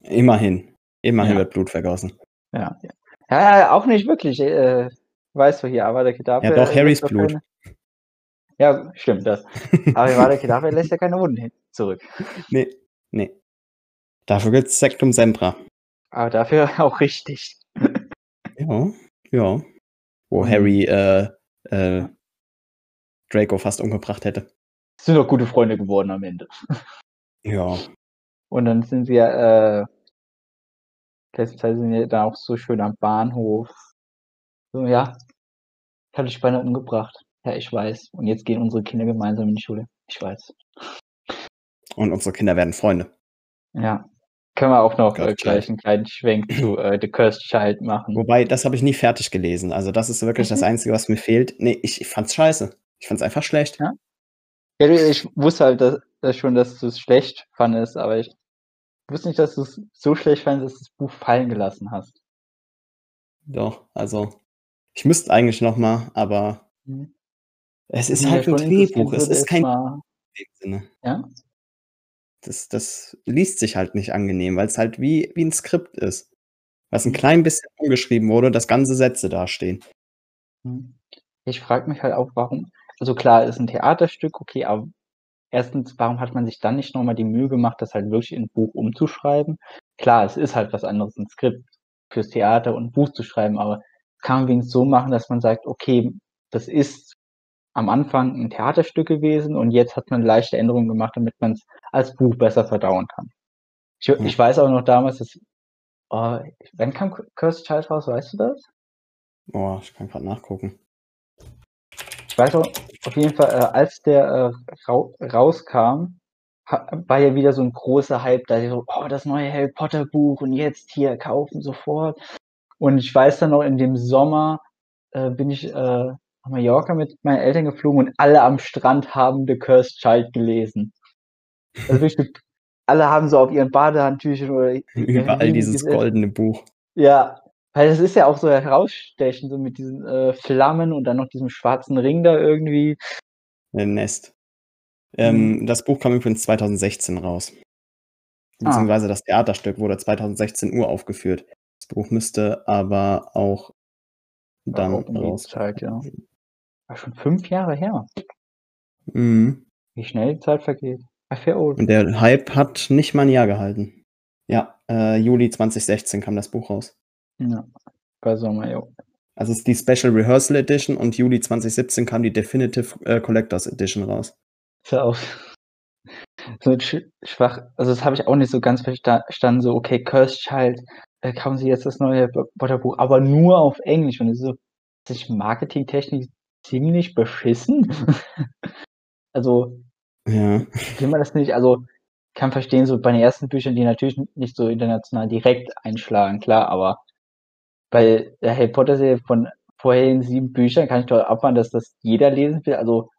Immerhin. Immerhin Ja. wird Blut vergossen. Ja, ja. Ja, auch nicht wirklich. Äh, weißt du hier, aber der Kedavra. Ja, doch, Harrys Blut. Keine... Ja, stimmt, das. Aber Avada Kedavra lässt ja keine Wunden hin zurück. nee, nee. Dafür gibt's Sektum Sempra. Aber dafür auch richtig. Ja, ja. Wo Mhm. Harry äh, äh, Draco fast umgebracht hätte. Sind doch gute Freunde geworden am Ende. Ja. Und dann sind sie ja, äh, letzte Zeit sind sie da auch so schön am Bahnhof. So, ja, ich habe dich beinahe umgebracht. Ja, ich weiß. Und jetzt gehen unsere Kinder gemeinsam in die Schule. Ich weiß. Und unsere Kinder werden Freunde. Ja. Können wir auch noch äh, gleich einen kleinen Schwenk zu äh, The Cursed Child machen. Wobei, das habe ich nie fertig gelesen. Also das ist wirklich das Einzige, was mir fehlt. Nee, ich, ich fand's scheiße. Ich fand's einfach schlecht. Ja, ja ich wusste halt dass, dass schon, dass du es schlecht fandest, aber ich wusste nicht, dass du es so schlecht fandest, dass du das Buch fallen gelassen hast. Doch, also ich müsste eigentlich noch mal, aber mhm. es ist halt ein Drehbuch. Es ist kein mal... Sinne. Ja? Das, das liest sich halt nicht angenehm, weil es halt wie, wie ein Skript ist. Was ein mhm. klein bisschen umgeschrieben wurde, dass ganze Sätze dastehen. Mhm. Ich frage mich halt auch, warum. Also klar, ist ein Theaterstück, okay, aber erstens, warum hat man sich dann nicht nochmal die Mühe gemacht, das halt wirklich in ein Buch umzuschreiben? Klar, es ist halt was anderes, ein Skript fürs Theater und ein Buch zu schreiben, aber kann man wenigstens so machen, dass man sagt, okay, das ist am Anfang ein Theaterstück gewesen und jetzt hat man leichte Änderungen gemacht, damit man es als Buch besser verdauen kann. Ich, hm. ich weiß auch noch damals, dass, oh, wann kam Cursed Child raus, weißt du das? Boah, ich kann gerade nachgucken. Ich weiß auch, auf jeden Fall, äh, als der äh, ra rauskam, war ja wieder so ein großer Hype, da so, oh, das neue Harry Potter Buch und jetzt hier kaufen sofort. Und ich weiß dann noch, in dem Sommer äh, bin ich äh, nach Mallorca mit meinen Eltern geflogen und alle am Strand haben The Cursed Child gelesen. Also wirklich, alle haben so auf ihren Badehandtüchern oder überall dieses diese, goldene Buch. Ja, weil das ist ja auch so herausstechend, so mit diesen äh, Flammen und dann noch diesem schwarzen Ring da irgendwie. Ein Nest. Ähm, mhm. Das Buch kam übrigens 2016 raus. Beziehungsweise ah. das Theaterstück wurde 2016 uraufgeführt. Das Buch müsste aber auch dann raus. Zeit, ja. War schon fünf Jahre her. Mhm. Wie schnell die Zeit vergeht. Und der Hype hat nicht mal ein Jahr gehalten. Ja, äh, Juli 2016 kam das Buch raus. Ja, bei Sommer, ja. Also es ist die Special Rehearsal Edition und Juli 2017 kam die Definitive äh, Collectors Edition raus. Ist ja auch so schwach. Also das habe ich auch nicht so ganz verstanden. So, okay, Cursed Child, äh, kaufen Sie jetzt das neue Buch, aber nur auf Englisch. Und so, das ist marketingtechnisch ziemlich beschissen. also, ja. will man das nicht, also kann verstehen, so bei den ersten Büchern, die natürlich nicht so international direkt einschlagen, klar, aber bei der Harry Potter Serie von vorherigen sieben Büchern kann ich doch abmachen, dass das jeder lesen will. Also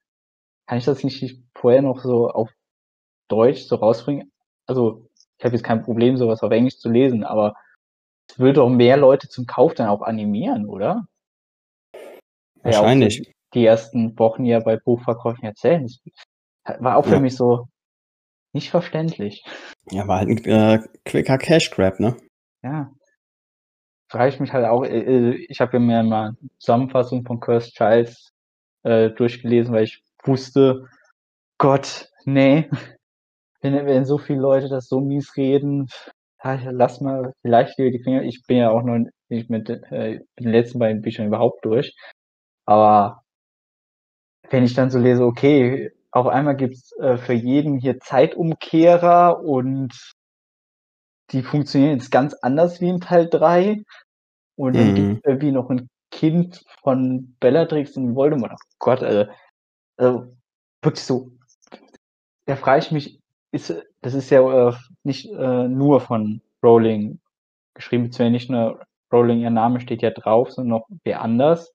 kann ich das nicht vorher noch so auf Deutsch so rausbringen? Also ich habe jetzt kein Problem, sowas auf Englisch zu lesen, aber es würde doch mehr Leute zum Kauf dann auch animieren, oder? Wahrscheinlich. Ja, die ersten Wochen ja bei Buchverkäufen erzählen. Das war auch für ja. mich so nicht verständlich. Ja, war halt ein äh, quicker Cash Grab, ne? Ja. Frage ich mich halt auch, äh, äh ich habe mir mal eine Zusammenfassung von Cursed Childs äh, durchgelesen, weil ich wusste, Gott, nee, wenn, wenn so viele Leute das so mies reden, lass mal vielleicht die Finger. Ich bin ja auch noch nicht mit äh, den letzten beiden Büchern überhaupt durch. Aber wenn ich dann so lese, okay, auf einmal gibt's äh, für jeden hier Zeitumkehrer und die funktionieren jetzt ganz anders wie in Teil 3. Und dann mhm. gibt irgendwie noch ein Kind von Bellatrix und Voldemort. Oh Gott, also, also wirklich so. Da frage ich mich, ist, das ist ja äh, nicht äh, nur von Rowling geschrieben, beziehungsweise nicht nur Rowling, ihr Name steht ja drauf, sondern noch wer anders.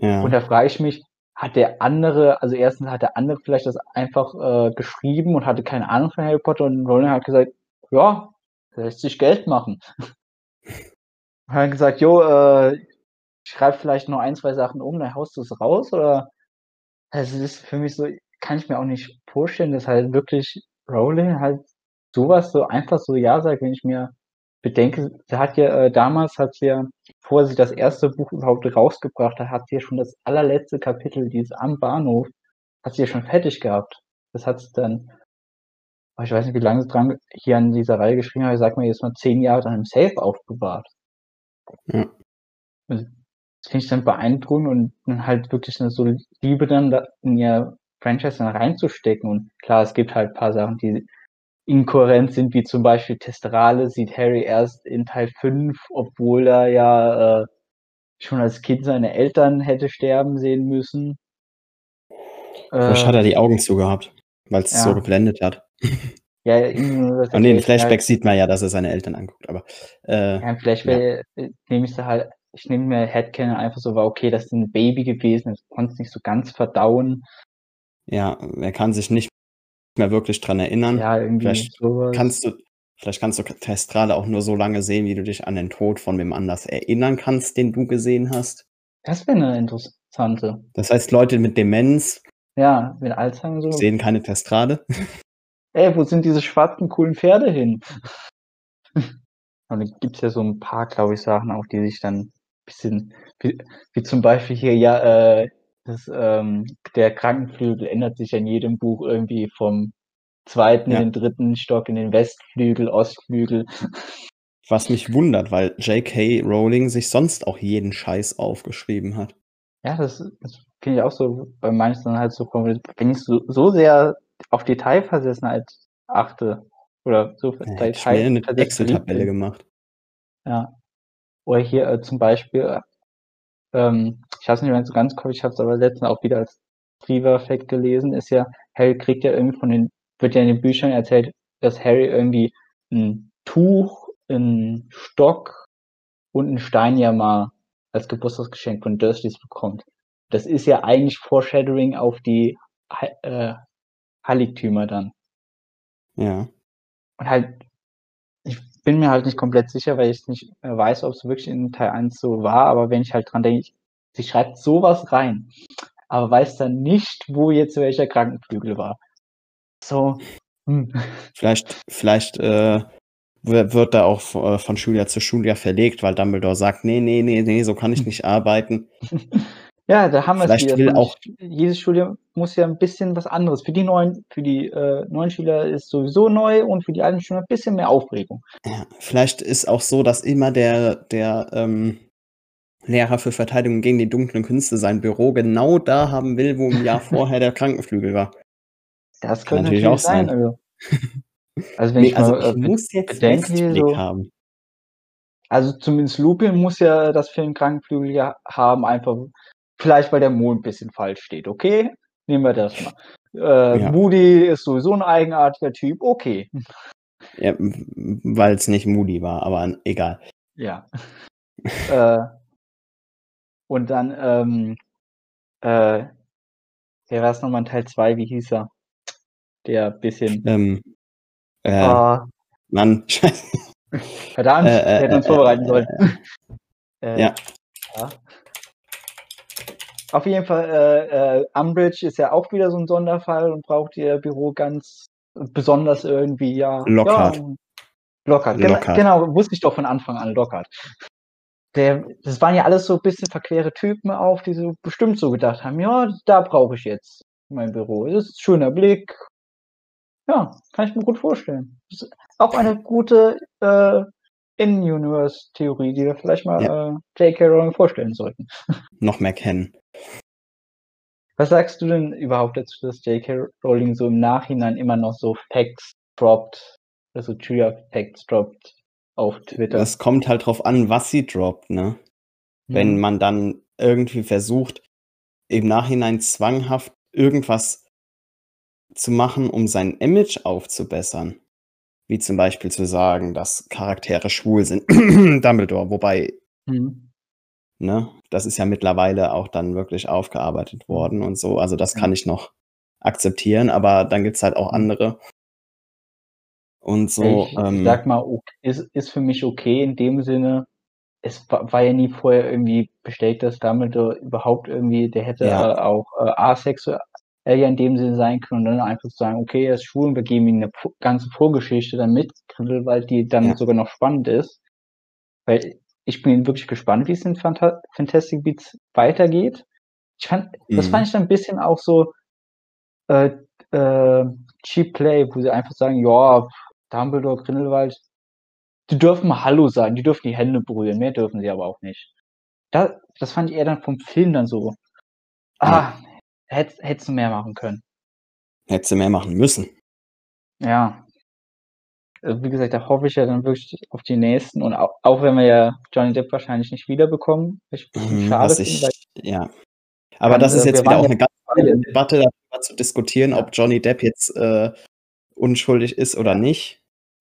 Ja. Und da frage ich mich, hat der andere, also erstens hat der andere vielleicht das einfach äh, geschrieben und hatte keine Ahnung von Harry Potter und Rowling hat gesagt, ja, lässt sich Geld machen. hat gesagt, jo, äh, ich schreibe vielleicht noch ein, zwei Sachen um, dann haust du es raus oder also es ist für mich so, kann ich mir auch nicht vorstellen, dass halt wirklich Rowling halt sowas so einfach so ja sagt, wenn ich mir bedenke, sie hat ja äh, damals hat sie ja, bevor sie das erste Buch überhaupt rausgebracht hat, hat sie ja schon das allerletzte Kapitel, dieses am Bahnhof, hat sie ja schon fertig gehabt. Das hat sie dann, ich weiß nicht, wie lange sie dran hier an dieser Reihe geschrieben hat, ich sag mal jetzt mal zehn Jahre dann im Safe aufbewahrt. Ja. Das finde ich dann beeindruckend und dann halt wirklich eine so Liebe dann da in ihr Franchise dann reinzustecken. Und klar, es gibt halt paar Sachen, die inkohärent sind, wie zum Beispiel Testrale sieht Harry erst in Teil 5, obwohl er ja äh, schon als Kind seine Eltern hätte sterben sehen müssen. Vielleicht äh, hat er die Augen zugehabt, weil es ja. so geblendet hat. Ja, nee, in ich mir halt Flashbacks sieht man ja, dass er seine Eltern anguckt, aber, äh, Ja, vielleicht ja. äh, nehme ich sie halt ich nehme mir Headcanon einfach so war, okay, das ist 'n Baby gewesen, das konnt's nicht so ganz verdauen. Ja, er kann sich nicht mehr wirklich dran erinnern. Ja, irgendwie Vielleicht so was. kannst du vielleicht kannst du Testrale auch nur so lange sehen, wie du dich an den Tod von wem anders erinnern kannst, den du gesehen hast. Das wäre 'ne interessante. Das heißt, Leute mit Demenz Ja, mit Alzheimer so. sehen keine Testrale. Ey, wo sind diese schwarzen coolen Pferde hin? Und dann gibt's ja so 'n paar, glaube ich, Sachen auch, die sich dann bisschen wie wie zum Beispiel hier, ja, äh, das, ähm der Krankenflügel ändert sich in jedem Buch irgendwie vom 2. in Ja. den 3. Stock in den Westflügel, Ostflügel. Was mich wundert, weil J.K. Rowling sich sonst auch jeden Scheiß aufgeschrieben hat. Ja, das das finde ich auch so bei manchen halt so komisch, wenn ich so so sehr auf Detailversessenheit achte oder so Ja, hätte ich mir 'ne detailversetzt verliebt Excel-Tabelle gemacht. Ja. Oder hier, äh, zum Beispiel, ähm, ich habe es nicht mehr so ganz Kopf, ich habe es aber letztens auch wieder als Trivial-Fact gelesen, ist ja Harry kriegt ja irgendwie von den wird ja in den Büchern erzählt, dass Harry irgendwie 'n Tuch, 'n Stock und 'n Stein ja mal als Geburtstagsgeschenk von Dursleys bekommt. Das ist ja eigentlich Foreshadowing auf die äh, Heiligtümer dann. Ja. Und halt ich bin mir halt nicht komplett sicher, weil ich's nicht mehr weiß, ob's wirklich in Teil 1 so war, aber wenn ich halt dran denke, sie schreibt so was rein, aber weiß dann nicht, wo jetzt welcher Krankenflügel war. So, hm. Vielleicht vielleicht, äh, wi wird er auch äh, von Schuljahr zu Schuljahr verlegt, weil Dumbledore sagt: „Ne, ne, ne, ne, so kann ich nicht arbeiten.“ Ja, da haben wir's Vielleicht wieder. will auch jedes Schuljahr muss ja 'n bisschen was anderes für die neuen für die, äh, neuen Schüler ist sowieso neu und für die alten Schüler 'n bisschen mehr Aufregung. Ja, vielleicht ist auch so, dass immer der der, ähm, Lehrer für Verteidigung gegen die dunklen Künste sein Büro genau da haben will, wo im Jahr vorher der Krankenflügel war. Das Kann könnte natürlich natürlich auch sein, sein. also also, wenn Ne, ich also, mal, äh, ich muss jetzt bedenke so haben. Also, zumindest Lupin muss ja das für 'n Krankenflügel ja haben, einfach vielleicht, weil der Mond bisschen falsch steht, okay? Nehmen wir das mal. Äh, Ja. Moody ist sowieso 'n eigenartiger Typ, okay. Ja, w w weil's nicht Moody war, aber egal. Ja. Äh und dann, ähm, äh wer war's noch mal in Teil 2? Wie hieß er? Der bisschen Ähm, äh, Ah. Mann, Scheiße. Verdammt, Äh, wir hätten uns äh, vorbereiten sollen. äh, Äh, ja. ja. Auf jeden Fall, äh, äh, Umbridge ist ja auch wieder so 'n Sonderfall und braucht ihr Büro ganz besonders irgendwie, ja Lockhart. ja, Lockhart, Lockhart. genau, wusste ich doch von Anfang an, Lockhart. Der das waren ja alles so bisschen verquere Typen auch, die so bestimmt so gedacht haben: „Ja, da brauche ich jetzt mein Büro. Das ist schöner Blick.“ Ja, kann ich mir gut vorstellen. Das ist auch eine gute, äh, In-Universe-Theorie, die wir vielleicht mal, Ja. äh, J.K. Rowling vorstellen sollten. Noch mehr kennen. Was sagst du denn überhaupt dazu, dass J.K. Rowling so im Nachhinein immer noch so Facts droppt, also Trivia-Facts droppt auf Twitter? Das kommt halt drauf an, was sie droppt, ne? Wenn Mhm. man dann irgendwie versucht, im Nachhinein zwanghaft irgendwas zu machen, um sein Image aufzubessern, wie zum Beispiel zu sagen, dass Charaktere schwul sind, Dumbledore, wobei Mhm. ne, das ist ja mittlerweile auch dann wirklich aufgearbeitet Mhm. worden und so. Also, das kann ich noch akzeptieren, aber dann gibt's halt auch Mhm. andere. Und so, Ich ich ähm sage mal, ok ist ist für mich okay in dem Sinne, es wa war ja nie vorher irgendwie bestätigt, dass Dumbledore überhaupt irgendwie der hätte, Ja. äh, auch, äh, asexuell ja in dem Sinne sein können und dann einfach zu sagen: „Okay, er ist schwul und wir geben ihm 'ne vo ganze Vorgeschichte dann mit Grindelwald, die dann Ja. sogar noch spannend ist.“ Weil ich bin wirklich gespannt, wie's in Phanta Fantastic Beasts weitergeht. Ich fand das Mhm. fand ich dann 'n bisschen auch so, äh, äh, Cheap Play, wo sie einfach sagen: „Ja, Dumbledore, Grindelwald, die dürfen mal hallo sagen, die dürfen die Hände berühren, mehr dürfen sie aber auch nicht.“ Da das fand ich eher dann vom Film dann so Ja. ah, hätt's hättest du mehr machen können. Hätte sie mehr machen müssen. Ja. Äh, wie gesagt, da hoffe ich ja dann wirklich auf die nächsten und au auch wenn wir ja Johnny Depp wahrscheinlich nicht wiederbekommen, was ich Mhm, schade ich ja. Aber das ist äh, jetzt wieder auch ja 'ne ganz andere Debatte, darüber zu diskutieren, Ja. ob Johnny Depp jetzt, äh, unschuldig ist oder nicht.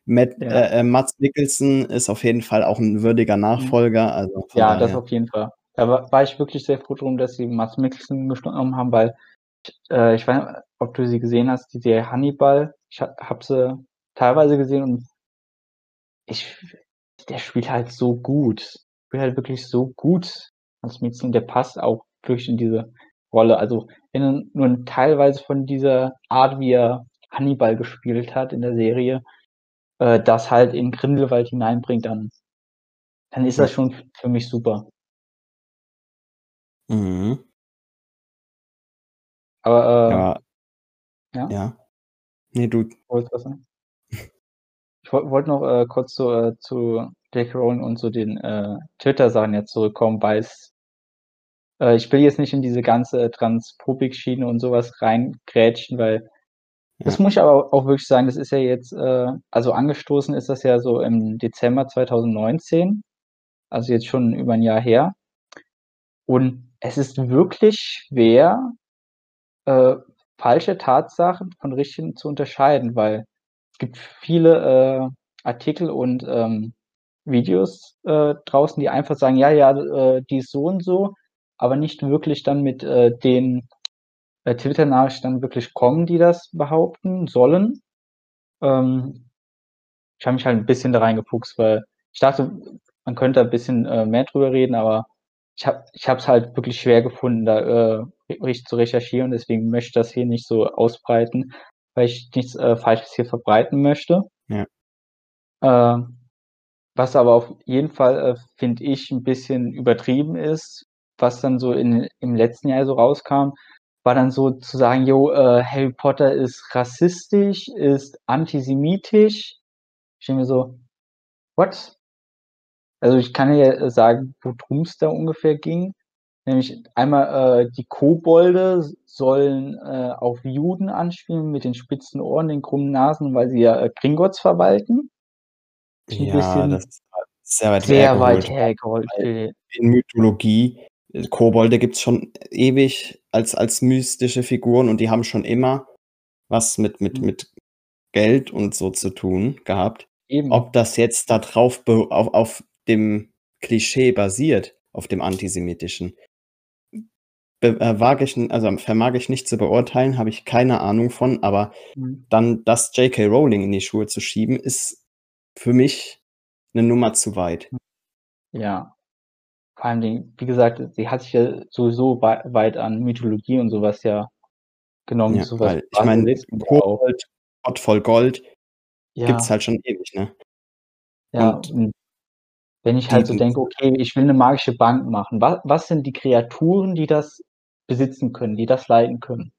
Matt, Ja. äh, äh, Mads Mikkelsen ist auf jeden Fall auch ein würdiger Mhm. Nachfolger. Also Ja, das daher. auf jeden Fall. Da war, war ich wirklich sehr froh drum, dass sie Mads Mikkelsen genommen haben, weil äh, ich weiß nicht, ob du sie gesehen hast, die Serie Hannibal. Ich ha- hab sie teilweise gesehen und ich, der spielt halt so gut. Spielt halt wirklich so gut. Mads Mikkelsen, der passt auch wirklich in diese Rolle. Also wenn nur teilweise von dieser Art, wie er Hannibal gespielt hat in der Serie, äh, das halt in Grindelwald hineinbringt, dann, dann ist das schon für mich super. Mhm. Aber äh, Ja. ja, Ja. Nee, du. wolltest was sagen? Ich wollte wollt noch äh, kurz so, äh, zu J.K. Rowling und so den äh, Twitter-Sachen jetzt zurückkommen, weil es äh, ich will jetzt nicht in diese ganze Transphobik-Schiene und sowas reingrätschen, weil das Ja. muss ich aber auch wirklich sagen, das ist ja jetzt, äh, also angestoßen ist das ja so im Dezember 2019, also jetzt schon über ein Jahr her. Und es ist wirklich schwer, äh, falsche Tatsachen von richtigen zu unterscheiden, weil es gibt viele äh, Artikel und ähm, Videos äh, draußen, die einfach sagen, ja, ja, äh, die ist so und so, aber nicht wirklich dann mit äh, den äh, Twitter-Nachrichten dann wirklich kommen, die das behaupten sollen. Ähm, ich habe mich halt ein bisschen da reingefuchst, weil ich dachte, man könnte ein bisschen äh, mehr drüber reden, aber ich habe ich es halt wirklich schwer gefunden, da äh, richtig zu recherchieren. Deswegen möchte ich das hier nicht so ausbreiten, weil ich nichts äh, Falsches hier verbreiten möchte. Ja. Äh, was aber auf jeden Fall, äh, finde ich, ein bisschen übertrieben ist, was dann so in, im letzten Jahr so rauskam, war dann so zu sagen, jo, äh, Harry Potter ist rassistisch, ist antisemitisch. Ich denke mir so, what? Also ich kann ja äh, sagen, worum es da ungefähr ging. Nämlich einmal äh, die Kobolde sollen äh, auf Juden anspielen mit den spitzen Ohren, den krummen Nasen, weil sie ja äh, Gringotts verwalten. Ja, bisschen das ist sehr weit sehr weit hergeholt. hergeholt. Philipp. In Mythologie, äh, Kobolde gibt's schon ewig als, als mystische Figuren und die haben schon immer was mit, mit, Mhm. mit Geld und so zu tun gehabt. Eben. Ob das jetzt da drauf be- auf, auf dem Klischee basiert, auf dem antisemitischen, be- äh, wage ich, also vermag ich nicht zu beurteilen, habe ich keine Ahnung von, aber Mhm. dann das J.K. Rowling in die Schuhe zu schieben, ist für mich eine Nummer zu weit. Ja. Vor allem, Dingen, wie gesagt, sie hat sich ja sowieso wei- weit an Mythologie und sowas ja genommen. Ja, sowas weil ich meine. Kobold, Gott voll Gold, Ja, gibt's halt schon ewig, ne? ja. Und Und wenn ich halt so die, denke, okay, ich will eine magische Bank machen, was, was sind die Kreaturen, die das besitzen können, die das leiten können?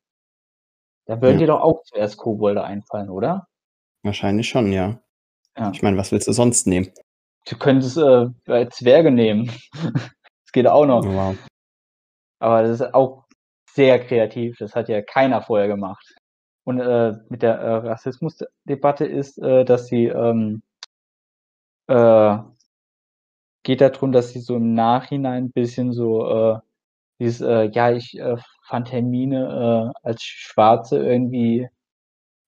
Da würden ja, dir doch auch zuerst Kobolde einfallen, oder? wahrscheinlich schon, ja. Ja. Ich meine, was willst du sonst nehmen? Du könntest äh, Zwerge nehmen. das geht auch noch. Wow. Aber das ist auch sehr kreativ. Das hat ja keiner vorher gemacht. Und äh, mit der äh, Rassismusdebatte ist, äh, dass sie ähm, äh, geht darum, dass sie so im Nachhinein ein bisschen so äh, dieses, äh, ja, ich äh, fand Hermine äh, als Schwarze irgendwie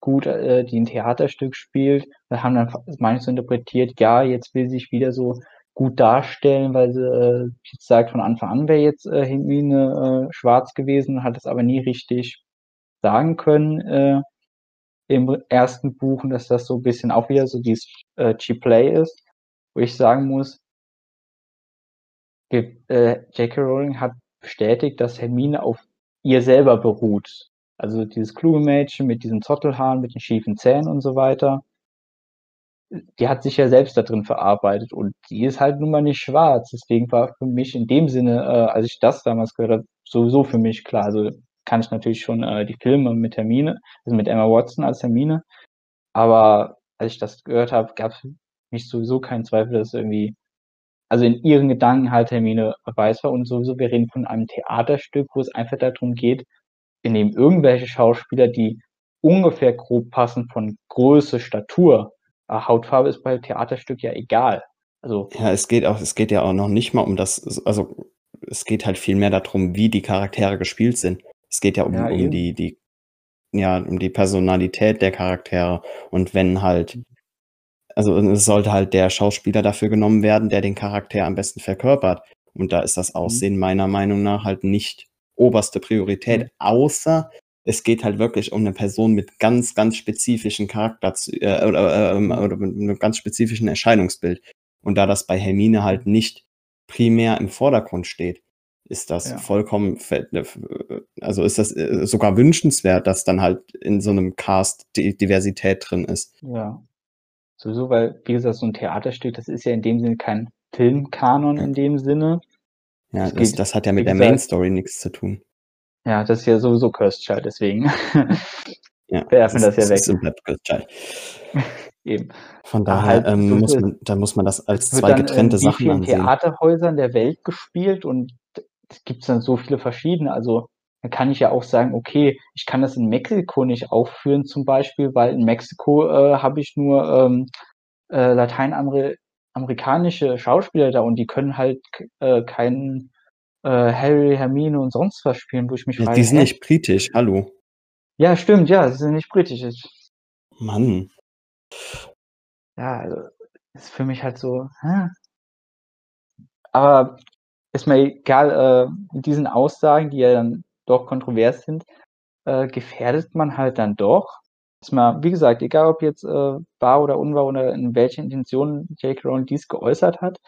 gut, äh, die ein Theaterstück spielt. Da haben dann manche so interpretiert, ja, jetzt will sie sich wieder so gut darstellen, weil sie äh, jetzt sagt, von Anfang an wäre jetzt äh, Hermine äh, schwarz gewesen, hat es aber nie richtig sagen können äh, im ersten Buch dass das so ein bisschen auch wieder so dieses äh, Cheap Play ist, wo ich sagen muss, wir, äh, J.K. Rowling hat bestätigt, dass Hermine auf ihr selber beruht. Also dieses kluge Mädchen mit diesen Zottelhaaren, mit den schiefen Zähnen und so weiter. Die hat sich ja selbst da drin verarbeitet und die ist halt nun mal nicht schwarz. Deswegen war für mich in dem Sinne, äh, als ich das damals gehört habe, sowieso für mich klar. Also kann ich natürlich schon äh, die Filme mit Hermine, also mit Emma Watson als Hermine. Aber als ich das gehört habe, gab es mich sowieso keinen Zweifel, dass irgendwie, also in ihren Gedanken halt Hermine weiß war und sowieso, wir reden von einem Theaterstück, wo es einfach darum geht, in dem irgendwelche Schauspieler, die ungefähr grob passen von Größe, Statur, äh, Hautfarbe ist bei Theaterstück ja egal. Also Ja, es geht auch, es geht ja auch noch nicht mal um das, also es geht halt viel mehr darum, wie die Charaktere gespielt sind. Es geht ja um, ja um die, die ja, um die Personalität der Charaktere. Und wenn halt, also es sollte halt der Schauspieler dafür genommen werden, der den Charakter am besten verkörpert. Und da ist das Mhm. Aussehen meiner Meinung nach halt nicht oberste Priorität, Mhm. außer es geht halt wirklich um eine Person mit ganz, ganz spezifischen Charakter äh, oder, Mhm. oder mit einem ganz spezifischen Erscheinungsbild. Und da das bei Hermine halt nicht primär im Vordergrund steht, ist das Ja. vollkommen, äh, also ist das äh, sogar wünschenswert, dass dann halt in so einem Cast die Diversität drin ist. Ja. Sowieso, weil, wie gesagt, so ein Theaterstück, das ist ja in dem Sinne kein Filmkanon in dem Sinne. Ja, das, geht, das hat ja mit der Main Story nichts zu tun. Ja, das ist ja sowieso Cursed Child, deswegen Ja, werfen das ja ist- weg. ist. Eben. Von daher halt ähm, muss man, da muss man das als zwei in getrennte Sachen ansehen. Theaterhäusern der Welt gespielt und es gibt dann so viele verschiedene. Also da kann ich ja auch sagen, okay, ich kann das in Mexiko nicht aufführen zum Beispiel, weil in Mexiko äh, habe ich nur ähm, äh, lateinamerikanische Schauspieler da und die können halt äh, keinen äh, Harry, Hermine und sonst was spielen, wo ich mich frage, die sind nicht britisch, hallo. Ja, stimmt, ja, sie sind nicht britisch. Mann. ja, also ist für mich halt so, hä? Aber ist mir egal, äh, mit diesen Aussagen, die ja dann doch kontrovers sind, äh, gefährdet man halt dann doch. Mal, wie gesagt, egal ob jetzt äh, wahr oder unwahr oder in welche Intentionen J.K. Rowling dies geäußert hat,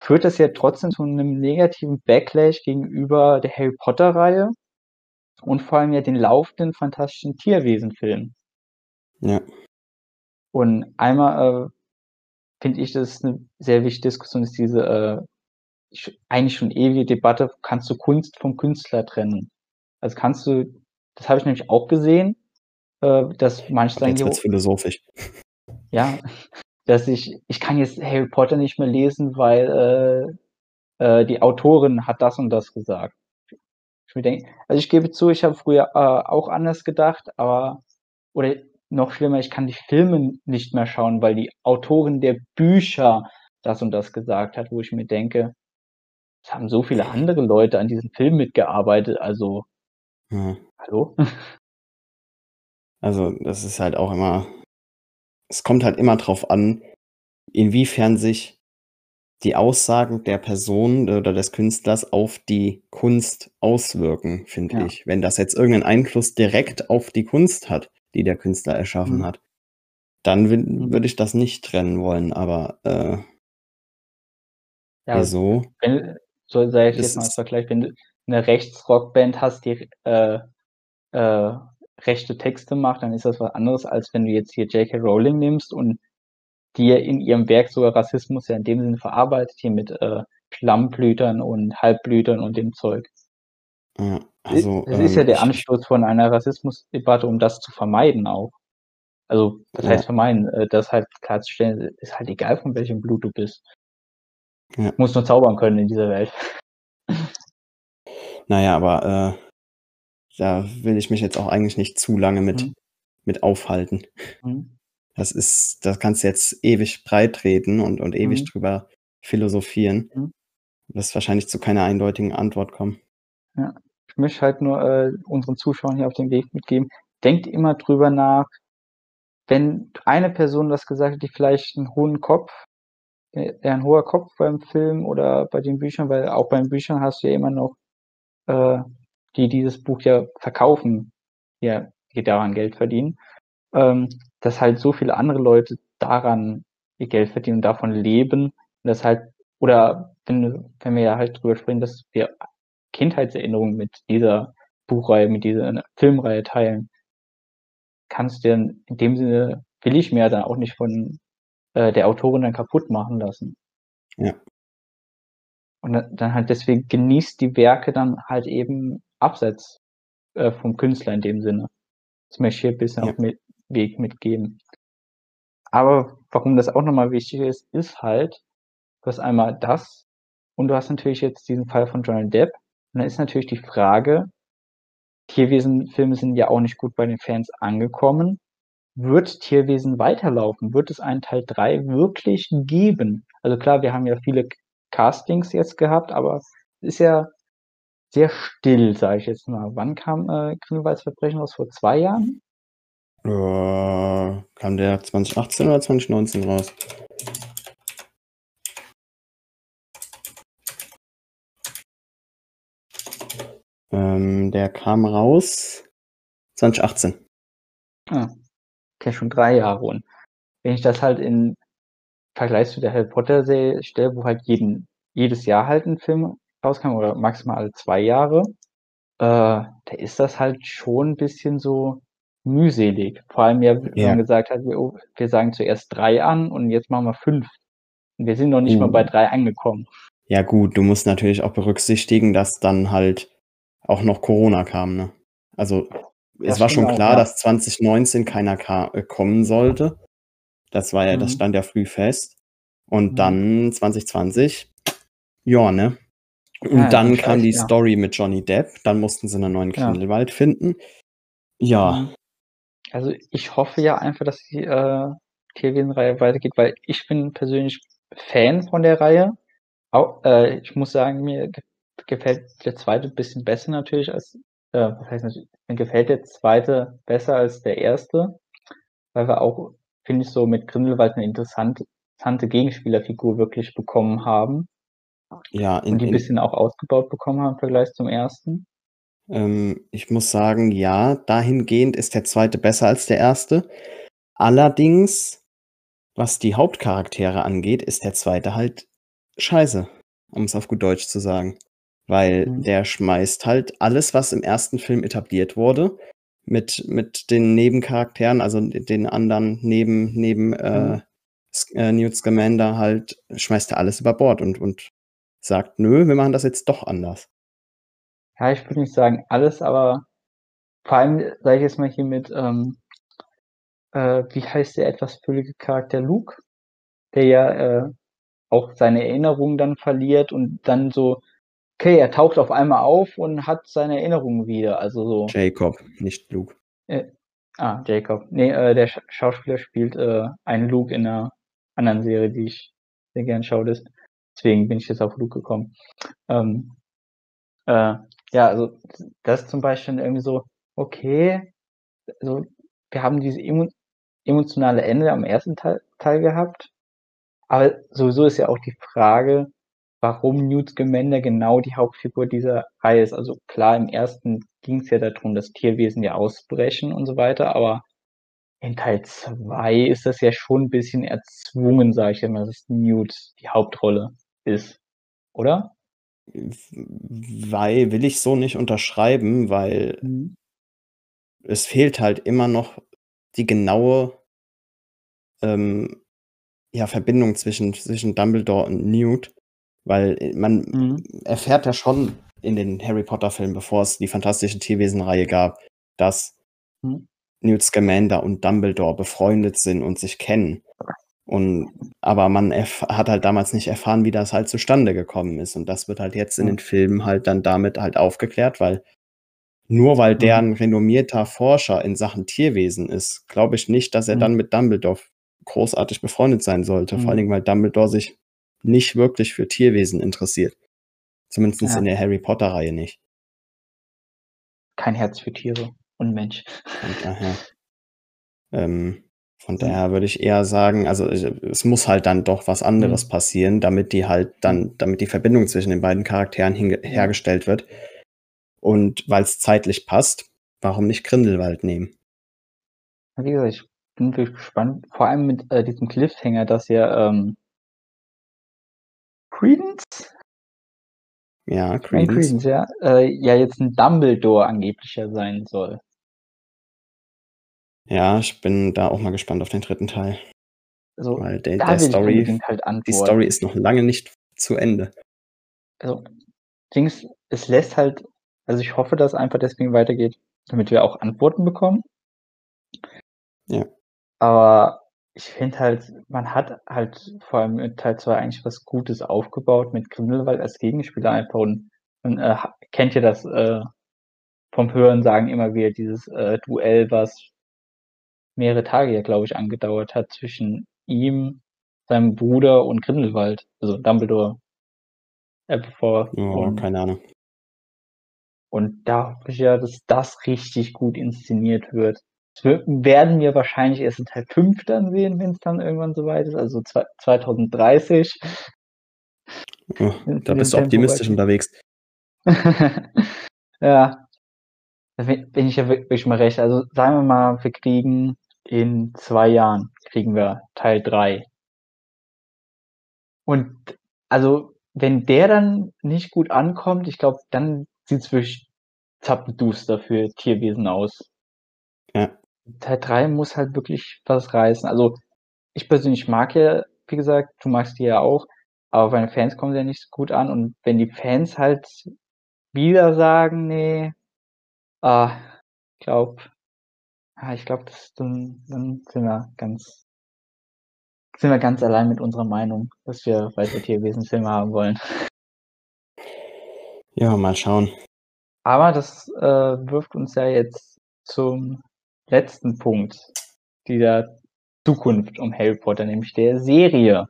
führt das ja trotzdem zu einem negativen Backlash gegenüber der Harry Potter-Reihe und vor allem ja den laufenden fantastischen Tierwesen-Filmen. Ja. Und einmal äh, finde ich, das ist eine sehr wichtige Diskussion, ist diese äh, eigentlich schon ewige Debatte, kannst du Kunst vom Künstler trennen? Also kannst du, das habe ich nämlich auch gesehen, äh, dass manche sagen, jetzt philosophisch. ja, dass ich, ich kann jetzt Harry Potter nicht mehr lesen, weil äh, äh, die Autorin hat das und das gesagt. Ich mir denke, also ich gebe zu, ich habe früher äh, auch anders gedacht, aber oder noch schlimmer, ich kann die Filme nicht mehr schauen, weil die Autorin der Bücher das und das gesagt hat, wo ich mir denke, es haben so viele andere Leute an diesem Film mitgearbeitet, also Ja. hallo? Also, das ist halt auch immer, es kommt halt immer drauf an, inwiefern sich die Aussagen der Person oder des Künstlers auf die Kunst auswirken, finde Ja. ich. Wenn das jetzt irgendeinen Einfluss direkt auf die Kunst hat, die der Künstler erschaffen Mhm. hat, dann Mhm. würde ich das nicht trennen wollen, aber äh, Ja, wieso? wenn, so sage ich jetzt mal als Vergleich, wenn du eine Rechtsrockband hast, die äh, äh, rechte Texte macht, dann ist das was anderes, als wenn du jetzt hier J.K. Rowling nimmst und ja in ihrem Werk sogar Rassismus ja in dem Sinne verarbeitet, hier mit äh, Schlammblütern und Halbblütern und dem Zeug. Ja, also, es ist ja ähm, der Anstoß von einer Rassismusdebatte, um das zu vermeiden auch. Also, das Ja. heißt vermeiden, äh, das halt klarzustellen, ist halt egal, von welchem Blut du bist. Ja. Muss nur zaubern können in dieser Welt. Naja, aber äh, da will ich mich jetzt auch eigentlich nicht zu lange mit, Mhm. mit aufhalten. Mhm. Das ist, das kannst du jetzt ewig breit reden und, und ewig Mhm. drüber philosophieren. Mhm. Das wahrscheinlich zu keiner eindeutigen Antwort kommen. Ich möchte halt nur äh, unseren Zuschauern hier auf den Weg mitgeben. Denkt immer drüber nach, wenn eine Person das gesagt hat, die vielleicht einen hohen Kopf, äh, eher ein hoher Kopf beim Film oder bei den Büchern, weil auch beim Büchern hast du ja immer noch äh, die dieses Buch ja verkaufen, ja, die daran Geld verdienen, ähm, dass halt so viele andere Leute daran ihr Geld verdienen und davon leben und das halt, oder wenn, wenn wir ja halt drüber sprechen, dass wir Kindheitserinnerungen mit dieser Buchreihe, mit dieser Filmreihe teilen, kannst du in dem Sinne, will ich mir dann auch nicht von äh, der Autorin dann kaputt machen lassen. Ja. Und dann halt deswegen genießt die Werke dann halt eben abseits äh, vom Künstler in dem Sinne. Das möchte ich hier ein bisschen Ja. auf mit Weg mitgeben. Aber warum das auch nochmal wichtig ist, ist halt, du hast einmal das und du hast natürlich jetzt diesen Fall von Johnny Depp. Und dann ist natürlich die Frage, Tierwesen-Filme sind ja auch nicht gut bei den Fans angekommen. Wird Tierwesen weiterlaufen? Wird es einen Teil 3 wirklich geben? Also klar, wir haben ja viele Castings jetzt gehabt, aber es ist ja sehr still, sage ich jetzt mal. Wann kam äh, Grindelwalds Verbrechen raus? Vor zwei Jahren? Äh, kam der 2018 oder 2019 raus? Ähm, der kam raus 2018. Ah, okay, schon drei Jahre. Und wenn ich das halt in Vergleich zu der Harry Potter Serie stelle, wo halt jeden, jedes Jahr halt ein Film rauskam oder maximal alle zwei Jahre, äh, da ist das halt schon ein bisschen so mühselig. Vor allem ja, wenn Ja. man gesagt hat, wir, wir sagen zuerst drei an und jetzt machen wir fünf. Und wir sind noch nicht mal Uh. bei drei angekommen. Ja gut, du musst natürlich auch berücksichtigen, dass dann halt auch noch Corona kam, ne? Also es Das war stimmt schon auch, klar, ja. dass 2019 keiner äh, kommen sollte. Das war ja, das Mhm. stand ja früh fest. Und Mhm. dann 2020, ja, ne? Und Ja, dann kam die ja. Story mit Johnny Depp, dann mussten sie einen neuen Ja. Grindelwald finden. Ja, Mhm. Also ich hoffe ja einfach, dass die äh, Tierwesen-Reihe weitergeht, weil ich bin persönlich Fan von der Reihe. Auch, äh, ich muss sagen, mir ge gefällt der zweite bisschen besser natürlich als, äh, was heißt natürlich, mir gefällt der zweite besser als der erste, weil wir auch, finde ich, so mit Grindelwald eine interessante, interessante Gegenspielerfigur wirklich bekommen haben ja, in, und die ein in, bisschen auch ausgebaut bekommen haben im Vergleich zum ersten. ähm, ich muss sagen, ja, dahingehend ist der zweite besser als der erste. Allerdings, was die Hauptcharaktere angeht, ist der zweite halt scheiße, um es auf gut Deutsch zu sagen. Weil Mhm. der schmeißt halt alles, was im ersten Film etabliert wurde, mit, mit den Nebencharakteren, also den anderen neben, neben äh, Mhm. Äh, Newt Scamander halt, schmeißt er alles über Bord und, und sagt, nö, wir machen das jetzt doch anders. Ja, ich würde nicht sagen alles, aber vor allem, sage ich jetzt mal hier mit, ähm, äh, wie heißt der etwas füllige Charakter Luke, der ja äh, auch seine Erinnerungen dann verliert und dann so, okay, er taucht auf einmal auf und hat seine Erinnerungen wieder. Also so, Jacob, nicht Luke. äh, ah, Jacob. Nee, äh, der Sch Schauspieler spielt äh, einen Luke in einer anderen Serie, die ich sehr gern schaue. Das- Deswegen bin ich jetzt auf Luke gekommen. Ähm, äh, ja, also das zum Beispiel irgendwie so, okay, also wir haben diese emo emotionale Ende am ersten Teil, Teil gehabt, aber sowieso ist ja auch die Frage, warum Newt Scamander genau die Hauptfigur dieser Reihe ist. Also klar, im ersten ging es ja darum, dass Tierwesen ja ausbrechen und so weiter, aber in Teil zwei ist das ja schon ein bisschen erzwungen, sage ich immer, dass Newt die Hauptrolle ist, oder? Weil will ich so nicht unterschreiben, weil Mhm. es fehlt halt immer noch die genaue ähm, ja, Verbindung zwischen, zwischen Dumbledore und Newt, weil man Mhm. erfährt ja schon in den Harry Potter Filmen, bevor es die fantastische Tierwesen-Reihe gab, dass Mhm. Newt Scamander und Dumbledore befreundet sind und sich kennen. Und aber man hat halt damals nicht erfahren, wie das halt zustande gekommen ist. Und das wird halt jetzt in den Filmen halt dann damit halt aufgeklärt, weil nur weil der ein renommierter Forscher in Sachen Tierwesen ist, glaube ich nicht, dass er dann mit Dumbledore großartig befreundet sein sollte. Vor Mhm. allen Dingen, weil Dumbledore sich nicht wirklich für Tierwesen interessiert. Zumindest Ja. in der Harry Potter-Reihe nicht. Kein Herz für Tiere und Mensch. Daher, ähm, von Mhm. daher würde ich eher sagen, also ich- es muss halt dann doch was anderes Mhm. passieren, damit die halt dann, damit die Verbindung zwischen den beiden Charakteren hergestellt wird. Und weil es zeitlich passt, warum nicht Grindelwald nehmen? Wie gesagt, ich bin wirklich gespannt, vor allem mit äh, diesem Cliffhanger, dass ja ähm, Credence? Ja, Credence. Credence, ja, äh, ja jetzt ein Dumbledore angeblicher sein soll. Ja, ich bin da auch mal gespannt auf den dritten Teil, Also weil der, der Story, halt die. Story ist noch lange nicht zu Ende. Also Dings, es lässt halt, also ich hoffe, dass es einfach deswegen weitergeht, damit wir auch Antworten bekommen. Ja. Aber ich finde halt, man hat halt vor allem mit Teil 2 eigentlich was Gutes aufgebaut mit Grindelwald als Gegenspieler einfach und man äh, kennt ja das äh, vom Hören sagen immer wieder dieses äh, Duell, was mehrere Tage ja, glaube ich, angedauert hat zwischen ihm, seinem Bruder und Grindelwald, also Dumbledore. Äh, bevor Ja, und keine Ahnung. Und da hoffe ich ja, dass das richtig gut inszeniert wird. Wir werden wir wahrscheinlich erst in Teil 5 dann sehen, wenn es dann irgendwann soweit ist, also 2030. Oh, da bist du optimistisch unterwegs. ja, da bin ich ja wirklich mal recht. Also sagen wir mal, wir kriegen in zwei Jahren kriegen wir Teil 3. Und also, wenn der dann nicht gut ankommt, ich glaube, dann sieht es wirklich zappenduster für Tierwesen aus. Ja. Teil 3 muss halt wirklich was reißen. Also, ich persönlich mag ja, wie gesagt, du magst die ja auch, aber bei den Fans kommen sie ja nicht so gut an. Und wenn die Fans halt wieder sagen, nee, ah, ich glaube, ah, ich glaube, dann, dann sind wir ganz, sind wir ganz allein mit unserer Meinung, dass wir weitere Tierwesenfilme haben wollen. Ja, mal schauen. Aber das äh, wirft uns ja jetzt zum letzten Punkt dieser Zukunft um Harry Potter, nämlich der Serie.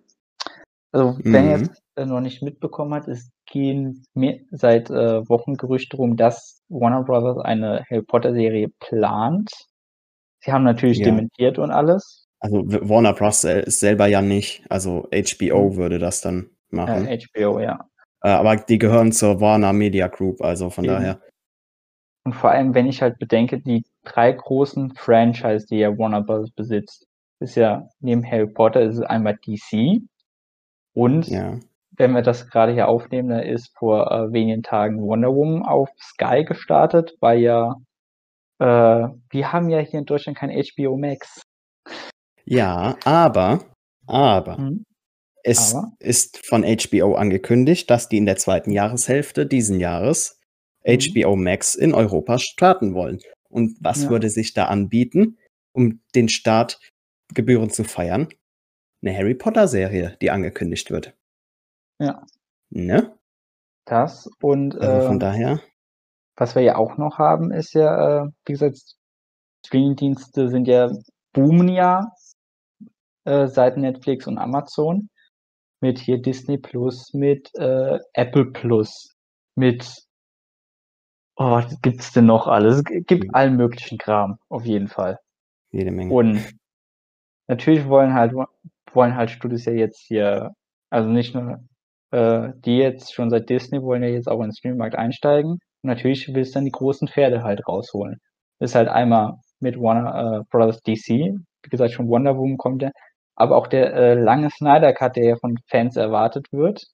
Also, wenn mhm. ihr es äh, noch nicht mitbekommen hat, es gehen mehr, seit äh, Wochen Gerüchte rum, dass Warner Brothers eine Harry Potter Serie plant. Sie haben natürlich ja. dementiert und alles. Also Warner Bros. ist selber ja nicht, also HBO mhm. würde das dann machen. Ja, HBO, ja. Äh, aber die gehören zur Warner Media Group, also von Eben. daher. Und vor allem, wenn ich halt bedenke, die drei großen Franchise, die ja Warner Bros. besitzt, ist ja neben Harry Potter ist es einmal DC und ja. wenn wir das gerade hier aufnehmen, da ist vor äh, wenigen Tagen Wonder Woman auf Sky gestartet, weil ja äh, wir haben ja hier in Deutschland kein HBO Max. Ja, aber, aber, hm. es aber? ist von HBO angekündigt, dass die in der zweiten Jahreshälfte diesen Jahres hm. HBO Max in Europa starten wollen. Und was ja. würde sich da anbieten, um den Start gebührend zu feiern? Eine Harry Potter Serie, die angekündigt wird. Ja. Ne? Das und also von äh, daher. Was wir ja auch noch haben, ist ja, äh, wie gesagt, Streamingdienste sind ja boomen ja äh, seit Netflix und Amazon mit hier Disney Plus, mit äh, Apple Plus, mit oh, was gibt's denn noch alles? Es gibt mhm. allen möglichen Kram, auf jeden Fall. Jede Menge. Und natürlich wollen halt wollen halt Studios ja jetzt hier, also nicht nur äh, die jetzt schon seit Disney wollen ja jetzt auch in den Streammarkt einsteigen. Und natürlich willst du dann die großen Pferde halt rausholen. Das ist halt einmal mit Warner äh, Brothers DC, wie gesagt, schon Wonder Woman kommt ja, aber auch der äh, lange Snyder Cut, der ja von Fans erwartet wird.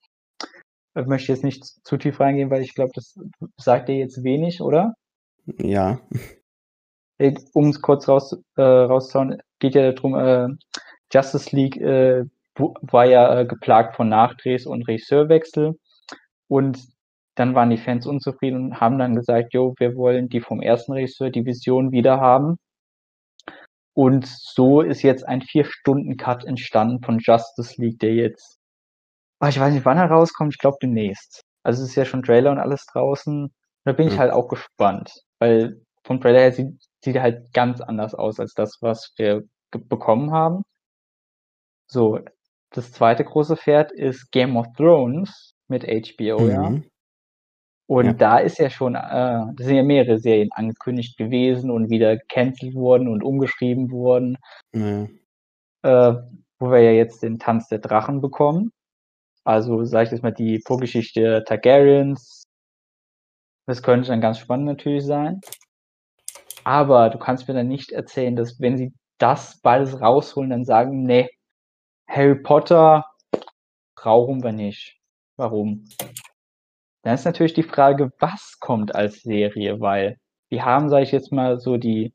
Ich möchte jetzt nicht zu tief reingehen, weil ich glaube, das sagt dir jetzt wenig, oder? Ja. Äh, um es kurz raus, äh, rauszuhauen, geht ja darum, äh, Justice League äh, war ja äh, geplagt von Nachdrehs und Regisseurwechsel und dann waren die Fans unzufrieden und haben dann gesagt, jo, wir wollen die vom ersten Regisseur die Vision wieder haben. Und so ist jetzt ein Vier-Stunden-Cut entstanden von Justice League, der jetzt, oh, ich weiß nicht, wann er rauskommt, ich glaube demnächst. Also es ist ja schon Trailer und alles draußen. Da bin ich halt auch gespannt, weil vom Trailer her sieht, sieht er halt ganz anders aus als das, was wir bekommen haben. So, das zweite große Pferd ist Game of Thrones mit HBO, mhm. ja. Und ja. da ist ja schon, äh, da sind ja mehrere Serien angekündigt gewesen und wieder gecancelt worden und umgeschrieben worden. Mhm. Äh, wo wir ja jetzt den Tanz der Drachen bekommen. Also, sag ich jetzt mal, die Vorgeschichte Targaryens. Das könnte dann ganz spannend natürlich sein. Aber du kannst mir dann nicht erzählen, dass wenn sie das beides rausholen, dann sagen, nee, Harry Potter brauchen wir nicht. Warum? Dann ist natürlich die Frage, was kommt als Serie, weil wir haben, sage ich jetzt mal, so die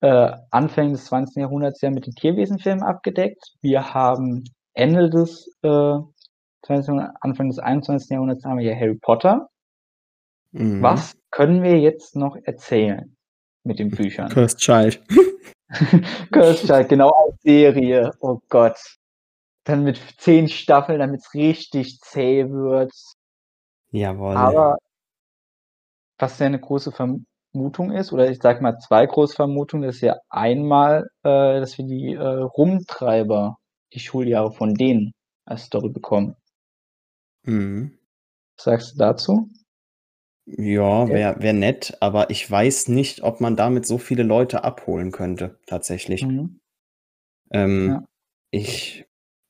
äh, Anfänge des 20. Jahrhunderts ja mit den Tierwesenfilmen abgedeckt. Wir haben Ende des äh, 20. Anfang des 21. Jahrhunderts haben wir ja Harry Potter. Mhm. Was können wir jetzt noch erzählen mit den Büchern? Cursed Child. Cursed Child, genau als Serie. Oh Gott dann mit zehn Staffeln, damit es richtig zäh wird. Jawohl. Aber was ja eine große Vermutung ist, oder ich sag mal zwei große Vermutungen, ist ja einmal, äh, dass wir die äh, Rumtreiber, die Schuljahre von denen als Story bekommen. Mhm. Was sagst du dazu? Ja, wäre wär nett, aber ich weiß nicht, ob man damit so viele Leute abholen könnte, tatsächlich. Mhm. Ähm, Ja. ich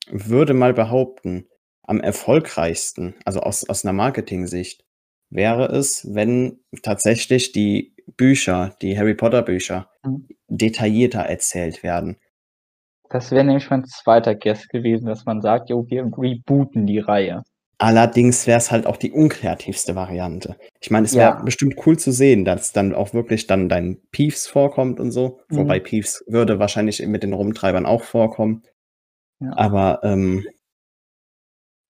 würde mal behaupten, am erfolgreichsten, also aus aus 'ner Marketing-Sicht, wäre es, wenn tatsächlich die Bücher, die Harry-Potter-Bücher Mhm. detaillierter erzählt werden. Das wäre nämlich mein 2. Guess gewesen, dass man sagt: „Jo, wir rebooten die Reihe.“ Allerdings wäre es halt auch die unkreativste Variante. Ich meine, es wäre Ja. bestimmt cool zu sehen, dass dann auch wirklich dann dein Peeves vorkommt und so, wobei Mhm. Peeves würde wahrscheinlich mit den Rumtreibern auch vorkommen. Ja. Aber, ähm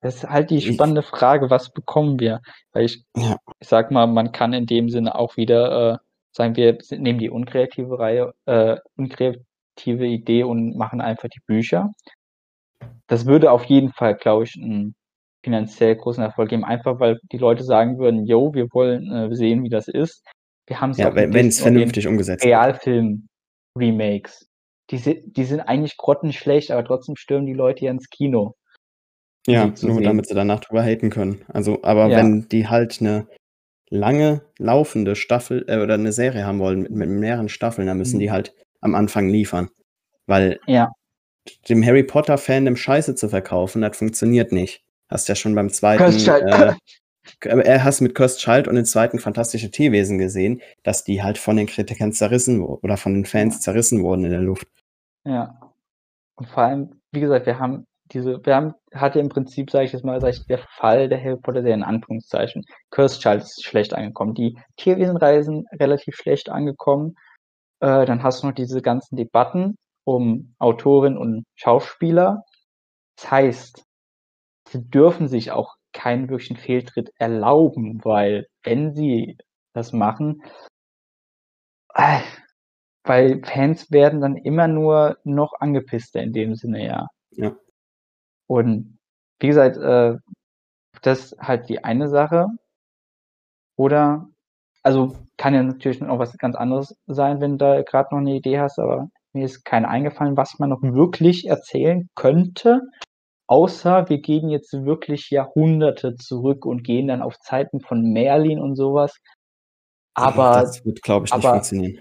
Das ist halt die spannende Frage, was bekommen wir? Weil ich Ja. ich sage mal, man kann in dem Sinne auch wieder, äh, sagen, wir nehmen die unkreative Reihe äh, unkreative Idee und machen einfach die Bücher. Das würde auf jeden Fall, glaube ich, 'n finanziell großen Erfolg geben, einfach weil die Leute sagen würden: „Jo, wir wollen, äh, sehen, wie das ist.“ Wir haben's Ja, auch mit wenn den vernünftig umgesetzt wird. Realfilm-Remakes. Die si die sind eigentlich grottenschlecht, aber trotzdem stürmen die Leute ja ins Kino Ja, zu nur sehen. damit sie danach drüber haten können. Also aber Ja. wenn die halt 'ne lange laufende Staffel äh, oder 'ne Serie haben wollen mit mit mehreren Staffeln, dann müssen Mhm. die halt am Anfang liefern. Weil Ja. dem Harry-Potter-Fandom Scheiße zu verkaufen, das funktioniert nicht. Hast ja schon beim Cursed 2., Child. äh, k äh, hast mit Cursed Child und den 2. Fantastische Tierwesen gesehen, dass die halt von den Kritikern zerrissen wu oder von den Fans zerrissen wurden in der Luft. Ja. Und vor allem, wie gesagt, wir haben diese wir haben hatte im Prinzip, sage ich jetzt mal, sage ich der Fall der Harry-Potter-Serie in Anführungszeichen. Cursed Child ist schlecht angekommen. Die Tierwesen-Reihe sind relativ schlecht angekommen. Äh, dann hast du noch diese ganzen Debatten um Autorin und Schauspieler. Das heißt, sie dürfen sich auch keinen wirklichen Fehltritt erlauben, weil wenn sie das machen weil Fans werden dann immer nur noch angepisster in dem Sinne, ja. Ja. Und wie gesagt, äh, das halt die eine Sache. Oder also, kann ja natürlich noch was ganz anderes sein, wenn du da grad noch 'ne Idee hast, aber mir ist keine eingefallen, was man noch wirklich erzählen könnte, außer wir gehen jetzt wirklich Jahrhunderte zurück und gehen dann auf Zeiten von Merlin und so was. Aber Das wird, glaube ich, nicht aber funktionieren.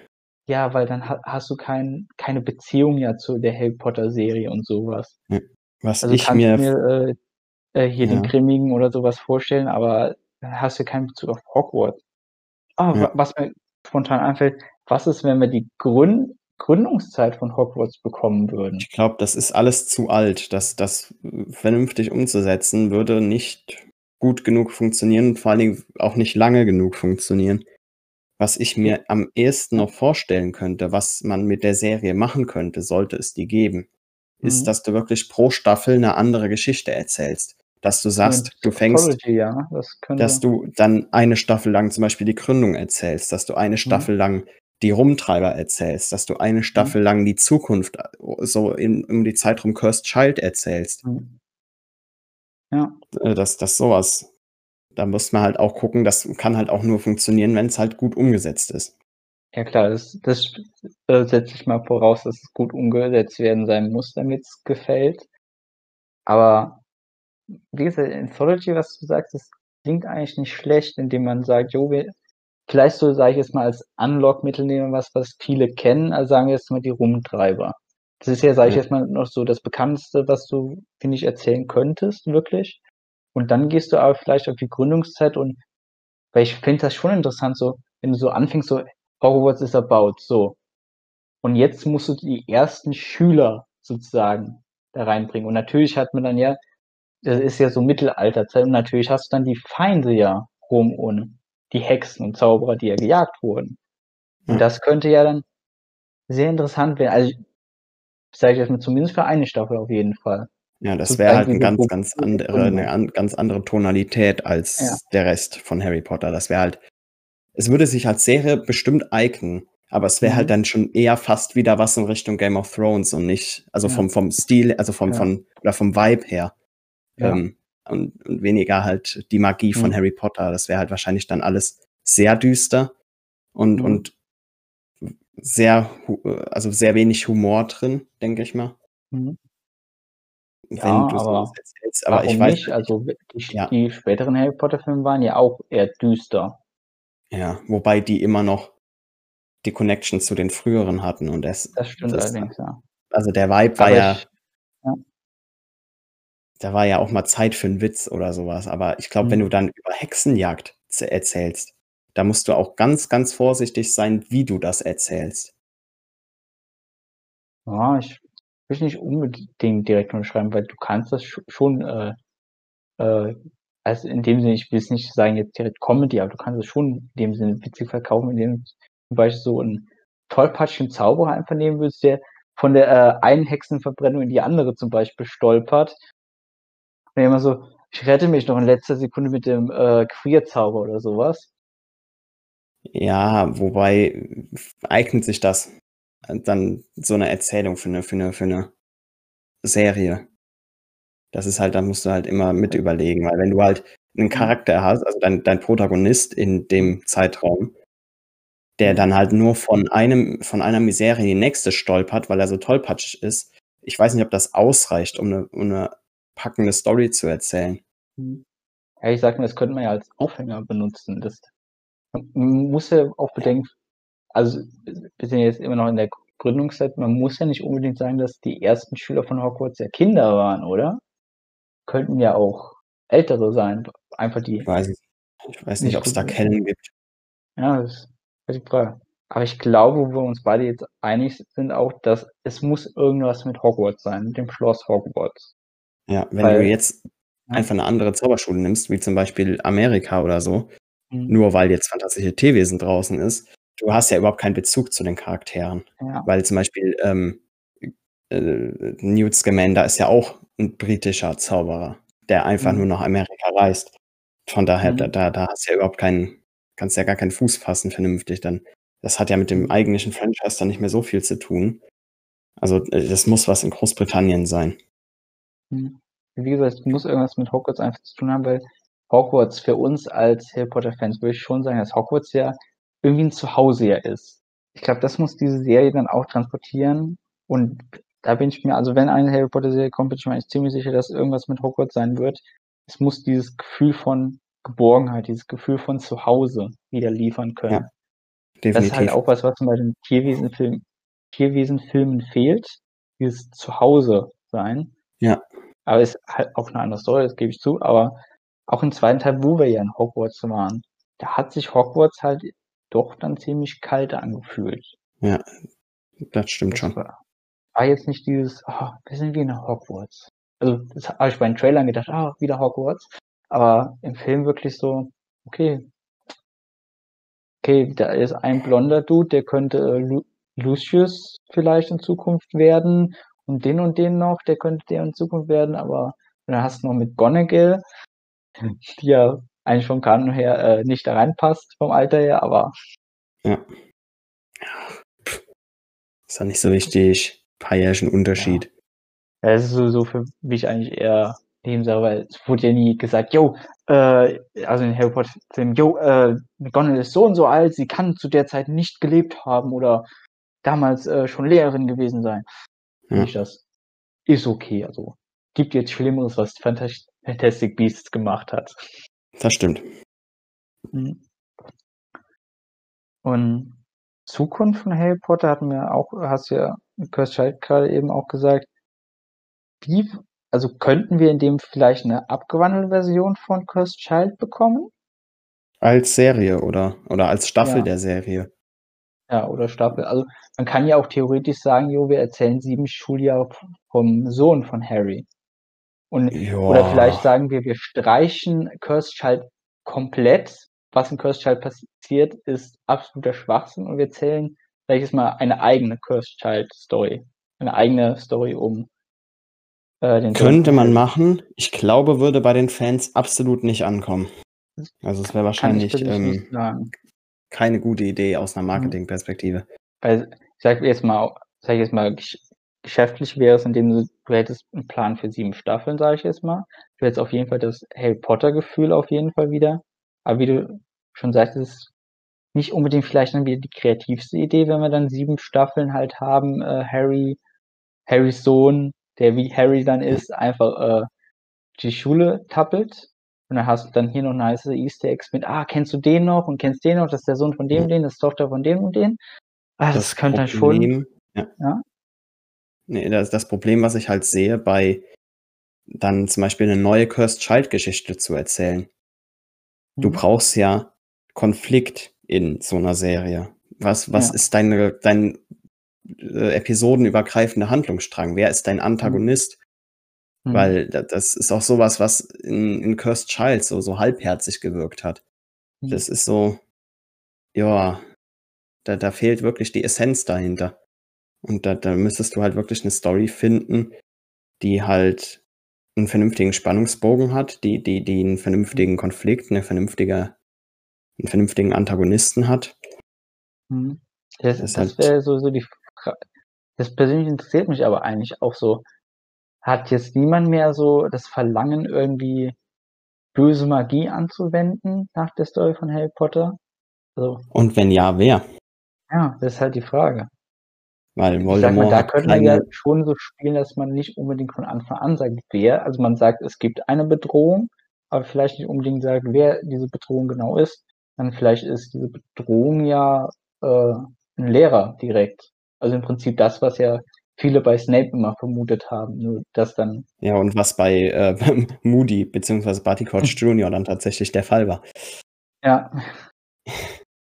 ja, weil dann ha hast du kein keine Beziehung ja zu der Harry-Potter-Serie und so was. Was Also, ich mir mir, äh, äh, hier den Ja. Grimmigen oder so was vorstellen, aber dann hast du keinen Bezug auf Hogwarts. Ah, Ja. was mir spontan einfällt: Was ist, wenn wir die Grün Gründungszeit von Hogwarts bekommen würden? Ich glaube, das ist alles zu alt. Das das vernünftig umzusetzen, würde nicht gut genug funktionieren und vor allen Dingen auch nicht lange genug funktionieren. Was ich mir am ehesten noch vorstellen könnte, was man mit der Serie machen könnte, sollte es die geben, ist, Mhm. dass du wirklich pro Staffel 'ne andere Geschichte erzählst. Dass du sagst, du fängst ja, das dass du dann eine Staffel lang zum Beispiel die Gründung erzählst, dass du eine Mhm. Staffel lang die Rumtreiber erzählst, dass du eine Mhm. Staffel lang die Zukunft, äh, so in um die Zeit rum Cursed Child erzählst. Mhm. Ja. Äh, dass dass so was da muss man halt auch gucken, das kann halt auch nur funktionieren, wenn's halt gut umgesetzt ist. Ja klar, das das, äh, setze ich mal voraus, dass es gut umgesetzt werden sein muss, damit's gefällt. Aber wie gesagt, Anthology, was du sagst, das klingt eigentlich nicht schlecht, indem man sagt: „Jo, wir“ vielleicht so, sage ich jetzt mal, als Unlockmittel nehmen was, was viele kennen, also sagen wir jetzt mal die Rumtreiber. Das ist ja, sage ich Ja. jetzt mal, noch so das Bekannteste, was du, finde ich, erzählen könntest, wirklich. Und dann gehst du aber vielleicht auf die Gründungszeit und weil ich finde das schon interessant so, wenn du so anfängst, so Hogwarts is about, so. Und jetzt musst du die ersten Schüler sozusagen da reinbringen. Und natürlich hat man dann ja das ist ja so Mittelalterzeit und natürlich hast du dann die Feinde ja rum und die Hexen und Zauberer, die ja gejagt wurden. Und Ja. das könnte ja dann sehr interessant werden. Also, sage ich jetzt mal, zumindest für eine Staffel auf jeden Fall. Ja, das wäre halt 'n diese ganz, ganz andere 'ne an ganz andere Tonalität Ja. als der Rest von Harry Potter. Das wäre halt es würde sich als Serie bestimmt eignen, aber es wäre halt Mhm. dann schon eher fast wieder was in Richtung Game of Thrones und nicht also Ja. vom vom Stil, also vom Ja. von oder vom Vibe her. Ja. Ähm, und und weniger halt die Magie von Mhm. Harry Potter. Das wäre halt wahrscheinlich dann alles sehr düster und Mhm. und sehr also sehr wenig Humor drin, denke ich mal. Mhm. Wenn Ja, aber erzählst, aber ich weiß nicht? halt Also, die ja. die späteren Harry Potter Filme waren ja auch eher düster. Ja, wobei die immer noch die Connection zu den früheren hatten und es Das stimmt das allerdings, ja. also der Vibe war ja ich ja. da war ja auch mal Zeit für 'n Witz oder so was. Aber ich glaube, wenn Mhm. du dann über Hexenjagd erzählst, da musst du auch ganz, ganz vorsichtig sein, wie du das erzählst. Ja, ich würde nicht unbedingt direkt unterschreiben, weil du kannst das sch schon, äh äh, also in dem Sinne, ich will jetzt nicht sagen jetzt direkt Comedy, aber du kannst es schon in dem Sinne witzig verkaufen, indem du zum Beispiel so 'n tollpatschigen Zauberer einfach nehmen würdest, der von der, äh, einen Hexenverbrennung in die andere zum Beispiel stolpert. Und immer so: „Ich rette mich noch in letzter Sekunde mit dem, äh, Queerzauber“ oder so was. Ja, wobei eignet sich das dann so 'ne Erzählung für 'ne für 'ne für 'ne Serie? Das ist halt da musst du halt immer mit überlegen, weil wenn du halt 'nen Mhm. Charakter hast, also dein dein Protagonist in dem Zeitraum, der Mhm. dann halt nur von einem von einer Misere in die nächste stolpert, weil er so tollpatschig ist. Ich weiß nicht, ob das ausreicht, um 'ne um 'ne packende Story zu erzählen. Mhm. Ja, ich sage mal, das könnte man ja als Aufhänger benutzen. Das m m muss ja auch bedenken also wir sind jetzt immer noch in der Gründungszeit, man muss ja nicht unbedingt sagen, dass die ersten Schüler von Hogwarts ja Kinder waren, oder? Könnten ja auch Ältere sein, einfach die Weiß ich ich weiß nicht, ob's gut da Kellen gibt. Ja, das ist die Frage. Aber ich glaube, wo wir uns beide jetzt einig sind auch, dass es muss irgendwas mit Hogwarts sein, mit dem Schloss Hogwarts. Ja, wenn du Weil jetzt ja. einfach 'ne andere Zauberschule nimmst, wie zum Beispiel Amerika oder so, Mhm. nur weil jetzt Fantastische Tierwesen draußen ist, du hast ja überhaupt keinen Bezug zu den Charakteren. Ja. Weil zum Beispiel, ähm, äh, Newt Scamander ist ja auch 'n britischer Zauberer, der einfach Mhm. nur nach Amerika reist. Von daher, da Mhm. da da hast du ja überhaupt keinen kannst ja gar keinen Fuß fassen vernünftig dann. Das hat ja mit dem Mhm. eigentlichen Franchise dann nicht mehr so viel zu tun. Also, äh, das muss was in Großbritannien sein. Mhm. Wie gesagt, es muss irgendwas mit Hogwarts einfach zu tun haben, weil Hogwarts für uns als Harry Potter-Fans würde ich schon sagen, dass Hogwarts ja irgendwie 'n Zuhause ja ist. Ich glaube, das muss diese Serie dann auch transportieren und da bin ich mir also wenn eine Harry Potter-Serie kommt, bin ich mir eigentlich ziemlich sicher, dass irgendwas mit Hogwarts sein wird. Es muss dieses Gefühl von Geborgenheit, dieses Gefühl von Zuhause wieder liefern Ja, können. Das ist halt definitiv. auch was, was bei den Tierwesenfilmen Tierwesenfilmen fehlt, dieses Zuhause-Sein. Ja. Aber ist halt auch 'ne andere Story, das gebe ich zu, aber auch im 2. Teil, wo wir ja in Hogwarts waren, da hat sich Hogwarts halt doch dann ziemlich kalt angefühlt. Ja, das stimmt Das schon. war war jetzt nicht dieses: „Oh, wir sind wie in Hogwarts.“ Also, das habe ich bei den Trailern gedacht: „Ah, wieder Hogwarts.“ Aber im Film wirklich so: „Okay“ „okay, da ist ein blonder Dude, der könnte, äh, Lu Lucius vielleicht in Zukunft werden und den und den noch, der könnte der in Zukunft werden“, aber dann hast du noch McGonagall, die ja eigentlich vom Kanon her, äh, nicht da reinpasst vom Alter her, aber Ja. Ist ja nicht so wichtig. Paar Jährchen. Unterschied. Ja, das ist sowieso für mich eigentlich eher Nebensache, weil es wurde ja nie gesagt: „Jo, äh“ also in Harry Potter-Filmen: „Jo, äh, McGonagall ist so und so alt, sie kann zu der Zeit nicht gelebt haben oder damals, äh, schon Lehrerin gewesen sein.“ Ja. Nicht das ist okay, also gibt jetzt Schlimmeres, was Fantas Fantastic Beasts gemacht hat. Das stimmt. Mhm. Und Zukunft von Harry Potter hatten wir auch hast du ja Cursed Child grade eben auch gesagt. Wie also könnten wir in dem vielleicht 'ne abgewandelte Version von Cursed Child bekommen? Als Serie oder oder als Staffel Ja. der Serie? Ja, oder Staffel. Also, man kann ja auch theoretisch sagen: „Jo, wir erzählen 7 Schuljahre vom Sohn von Harry.“ Und oder vielleicht sagen wir, wir streichen Cursed Child komplett. Was in Cursed Child passiert, ist absoluter Schwachsinn und wir erzählen, sage ich jetzt mal, eine eigene Cursed Child Story. Eine eigene Story um äh, den Könnte man Harry. machen. Ich glaube, würde bei den Fans absolut nicht ankommen. Also, es wäre wahrscheinlich, ähm, keine gute Idee aus 'ner Mhm. Marketingperspektive. Weil, ich sage jetzt mal ich jetzt mal, gesch geschäftlich wäre es in dem Sinne, du hättest 'n Plan für 7 Staffeln, sage ich jetzt mal. Du hättest auf jeden Fall das Harry-Potter-Gefühl auf jeden Fall wieder. Aber wie du schon sagtest, nicht unbedingt vielleicht dann wieder die kreativste Idee, wenn wir dann 7 Staffeln halt haben, äh, Harry Harrys Sohn, der wie Harry dann ist, einfach, äh, die Schule tappelt. Und dann hast du dann hier noch nice Easter Eggs mit, ah, kennst du den noch und kennst den noch, das ist der Sohn von dem, Ja. den, das ist Tochter von dem und den. Ah, das, Das könnte dann schon. Ja. Ja. Ne, das das Problem, was ich halt sehe, bei dann zum Beispiel 'ne neue Cursed Child Geschichte zu erzählen. Du Mhm. brauchst ja Konflikt in so 'ner Serie. Was was Ja. ist deine dein, äh, episodenübergreifender Handlungsstrang? Wer ist dein. Antagonist? Mhm. Weil da das ist auch so was, in in Cursed Child so so halbherzig gewirkt hat. Mhm. Das ist so ja, da da fehlt wirklich die Essenz dahinter. Und da da müsstest du halt wirklich 'ne Story finden, die halt 'n vernünftigen Spannungsbogen hat, die die die 'n Mhm. vernünftigen Konflikt, 'ne vernünftige 'n vernünftigen Antagonisten hat. Mhm. Das Das das halt wäre so so die Fra das persönlich interessiert mich aber eigentlich auch so. Hat jetzt niemand mehr so das Verlangen, irgendwie böse Magie anzuwenden nach der Story von Harry Potter? Also Und wenn ja, wer? Ja, das ist halt die Frage. Weil Ich sage mal, Voldemort da könnte man ja schon so spielen, dass man nicht unbedingt von Anfang an sagt, wer. Also, man sagt, es gibt eine Bedrohung, aber vielleicht nicht unbedingt sagt, wer diese Bedrohung genau ist. Dann vielleicht ist diese Bedrohung ja, äh, 'n Lehrer direkt. Also, im Prinzip das, was ja viele bei Snape immer vermutet haben, nur dass dann Ja, und was bei, äh, Moody beziehungsweise Barty Crouch Junior dann tatsächlich der Fall war. Ja.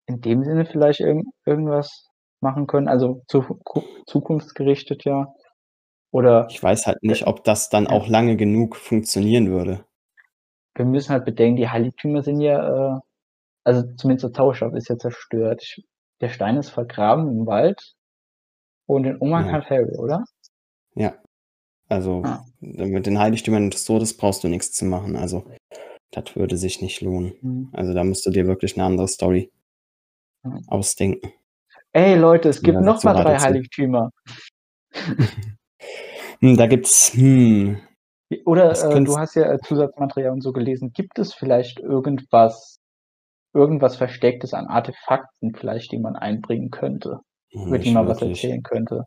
In dem Sinne vielleicht irgend irgendwas machen können, also zuku zukunftsgerichtet ja. Oder Ich weiß halt nicht, ob das dann ja. auch lange genug funktionieren würde. Wir müssen halt bedenken, die Heiligtümer sind ja, äh also zumindest der Zauberstab ist ja zerstört. Ich der Stein ist vergraben im Wald und den Umhang Ja. hat Harry, oder? Ja. Also, Ah. mit den Heiligtümern des Todes brauchst du nix zu machen. Also, das würde sich nicht lohnen. Mhm. Also, da musst du dir wirklich 'ne andere Story Mhm. ausdenken. Ey Leute, es gibt Ja, noch dazu mal 3 ratet sie. Heiligtümer. Hm, da gibt's hm. Oder, äh, du hast ja, äh, Zusatzmaterial und so gelesen. Gibt es vielleicht irgendwas irgendwas Verstecktes an Artefakten vielleicht, die man einbringen könnte, Hm, über die man was erzählen könnte?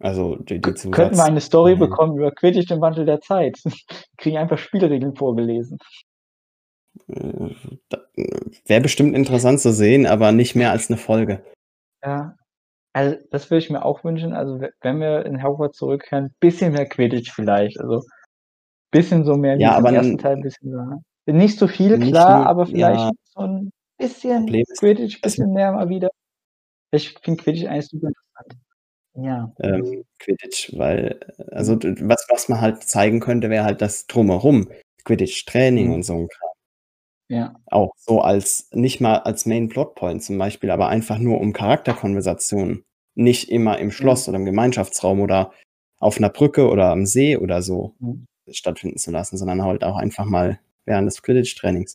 Also, die die Zusatz könnten wir eine Story nein. bekommen über Quidditch im Wandel der Zeit. Kriegen einfach Spielregeln vorgelesen. Äh, wäre bestimmt interessant zu sehen, aber nicht mehr als 'ne Folge. Ja. Also, das würde ich mir auch wünschen. Also, we wenn wir in Hogwarts zurückkehren, bisschen mehr Quidditch vielleicht. Also, bisschen so mehr wie Ja, aber ersten Teil bisschen war. Nicht so viel, nicht klar, nur aber vielleicht ja. so 'n bisschen Quidditch, dass bisschen mehr mal wieder. Ich finde Quidditch eigentlich super interessant. Ja. ähm, Quidditch, weil also, was was man halt zeigen könnte, wäre halt das Drumherum, Quidditch-Training Mhm. und so 'n Kram. Ja. Auch so als nicht mal als Main Plotpoint zum Beispiel, aber einfach nur um Charakterkonversationen nicht immer im Schloss Mhm. oder im Gemeinschaftsraum oder auf 'ner Brücke oder am See oder so Mhm. stattfinden zu lassen, sondern halt auch einfach mal während des Quidditch-Trainings.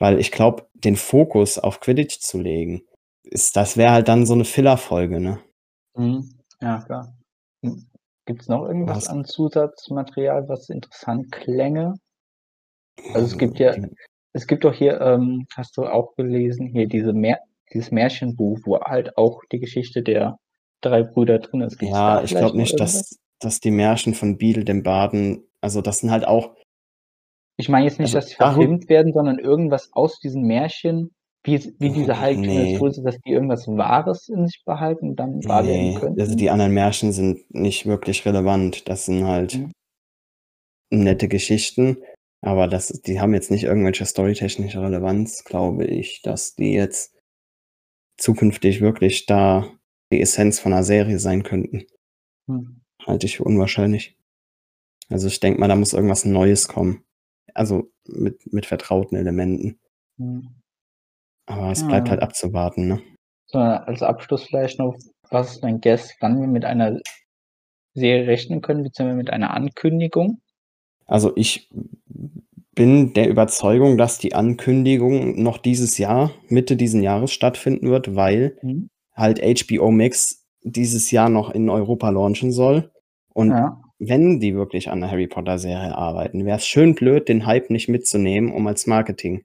Weil ich glaube, den Fokus auf Quidditch zu legen, ist das wäre halt dann so 'ne Filler-Folge, ne? Mhm. Ja, klar. Hm, gibt's noch irgendwas Was an Zusatzmaterial, was interessant klänge? Also, es gibt ja Hm. es gibt doch hier, ähm hast du auch gelesen, hier diese Mär dieses Märchenbuch, wo halt auch die Geschichte der 3 Brüder drin ist. Gibt's Ja, ich glaube nicht, dass dass die Märchen von Beedle dem Barden also, das sind halt auch Ich meine jetzt nicht, Also, dass sie verfilmt werden, sondern irgendwas aus diesen Märchen, wie wie diese Heiligtümer jetzt ne. größer dass die irgendwas Wahres in sich behalten und dann wahr werden Ne, also, die anderen Märchen sind nicht wirklich relevant. Das sind halt Mhm. nette Geschichten, aber das die haben jetzt nicht irgendwelche storytechnische Relevanz, glaube ich, dass die jetzt zukünftig wirklich da die Essenz von 'ner Serie sein könnten. Mhm. Halte ich für unwahrscheinlich. Also, ich denke mal, da muss irgendwas Neues kommen. Also, mit mit vertrauten Elementen. Mhm. Aber es bleibt Ja. halt abzuwarten, ne? So, als Abschluss vielleicht noch, was ist dein Guess, wann wir mit einer Serie rechnen können, beziehungsweise mit einer Ankündigung? Also, ich bin der Überzeugung, dass die Ankündigung noch dieses Jahr Mitte diesen Jahres stattfinden wird, weil Mhm. halt HBO Max dieses Jahr noch in Europa launchen soll. Und Ja. Wenn die wirklich an 'ner Harry-Potter-Serie arbeiten, wär's schön blöd, den Hype nicht mitzunehmen, um als Marketing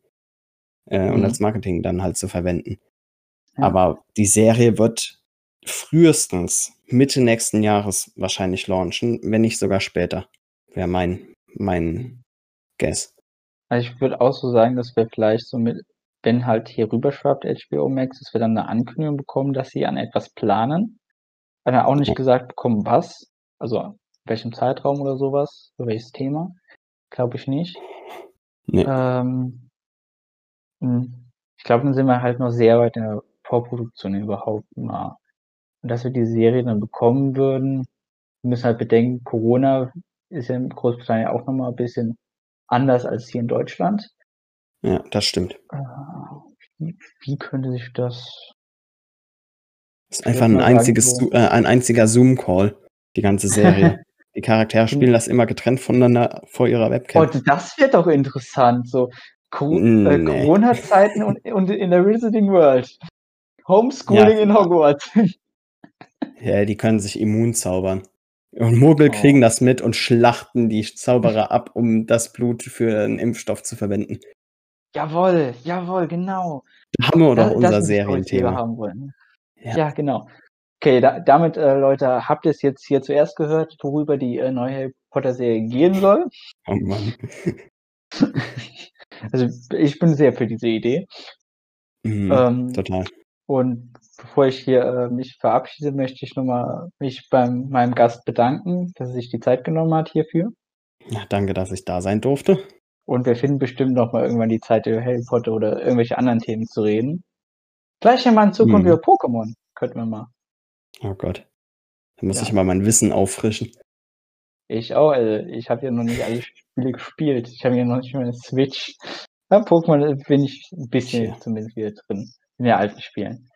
äh, und Mhm. als Marketing dann halt zu verwenden. Ja. Aber die Serie wird frühestens Mitte nächsten Jahres wahrscheinlich launchen, wenn nicht sogar später, wäre mein mein Guess. Also, ich würde auch so sagen, dass wir vielleicht so mit wenn halt hier rüberschwappt HBO Max, dass wir dann 'ne Ankündigung bekommen, dass sie an etwas planen. Hat er auch nicht gesagt bekommen, was, also welchem Zeitraum oder so was, für welches Thema. Glaube ich nicht. Ne. Ähm hm, ich glaube, dann sind wir halt noch sehr weit in der Vorproduktion überhaupt mal. Und dass wir die Serie dann bekommen würden wir müssen halt bedenken, Corona ist ja in Großbritannien auch noch mal bisschen anders als hier in Deutschland. Ja, das stimmt. Äh, wie wie könnte sich das Ist ich einfach würde 'n mal sagen einziges so äh, ein einziger Zoom-Call, die ganze Serie. Die Charaktere Hm. spielen das immer getrennt voneinander vor ihrer Oh, Webcam. d das wird doch interessant, so Co äh, Ne. Corona-Zeiten und und in der Wizarding World. Homeschooling Ja. in Hogwarts. Ja, die können sich immun zaubern. Und Muggel Oh. kriegen das mit und schlachten die Zauberer ab, um das Blut für 'n Impfstoff zu verwenden. Jawoll, jawoll, genau. Haben wir doch unser Serienthema. haben wollen. Ja. Ja, genau. Okay, da damit, äh, Leute, habt ihr's jetzt hier zuerst gehört, worüber die, äh, neue Harry Potter-Serie gehen soll. Oh Mann. Also, ich bin sehr für diese Idee. Mhm, Ähm, total. und bevor ich hier, äh, mich verabschiede, möchte ich noch mal mich beim meinem Gast bedanken, dass er sich die Zeit genommen hat hierfür. Ja, danke, dass ich da sein durfte. Und wir finden bestimmt noch mal irgendwann die Zeit, über Harry Potter oder irgendwelche anderen Themen zu reden. Vielleicht ja mal in Zukunft Mhm. über Pokémon, könnten wir mal. Oh Gott. Da muss Ja. ich mal mein Wissen auffrischen. Ich auch, also, ich habe ja noch nicht alle Spiele gespielt. Ich habe ja noch nicht mal 'ne Switch. Ja, Pokémon, bin ich 'n bisschen Tja. zumindest wieder drin, in den alten Spielen.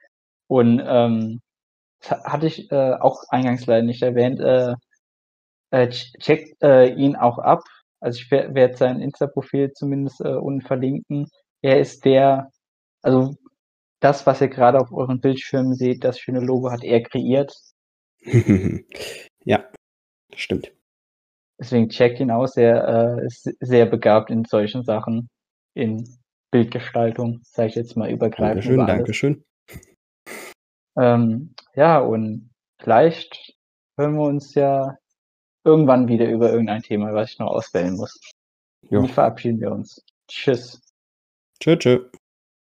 Und, ähm, das ha hatte ich, äh, auch eingangs leider nicht erwähnt, äh, äh, ch checkt, äh, ihn auch ab. Also, ich wer werde sein Insta-Profil zumindest, äh, unten verlinken. Er ist der also, das, was ihr grade auf euren Bildschirmen seht, das schöne Logo hat er kreiert. Ja, stimmt. Deswegen checkt ihn aus. Er, äh, ist sehr begabt in solchen Sachen, in Bildgestaltung, sage ich jetzt mal übergreifend Dankeschön. Dankeschön. Ähm, ja, und vielleicht hören wir uns ja irgendwann wieder über irgendein Thema, was ich noch auswählen muss. Jo. Verabschieden wir uns. Tschüss. Tschö, tschö.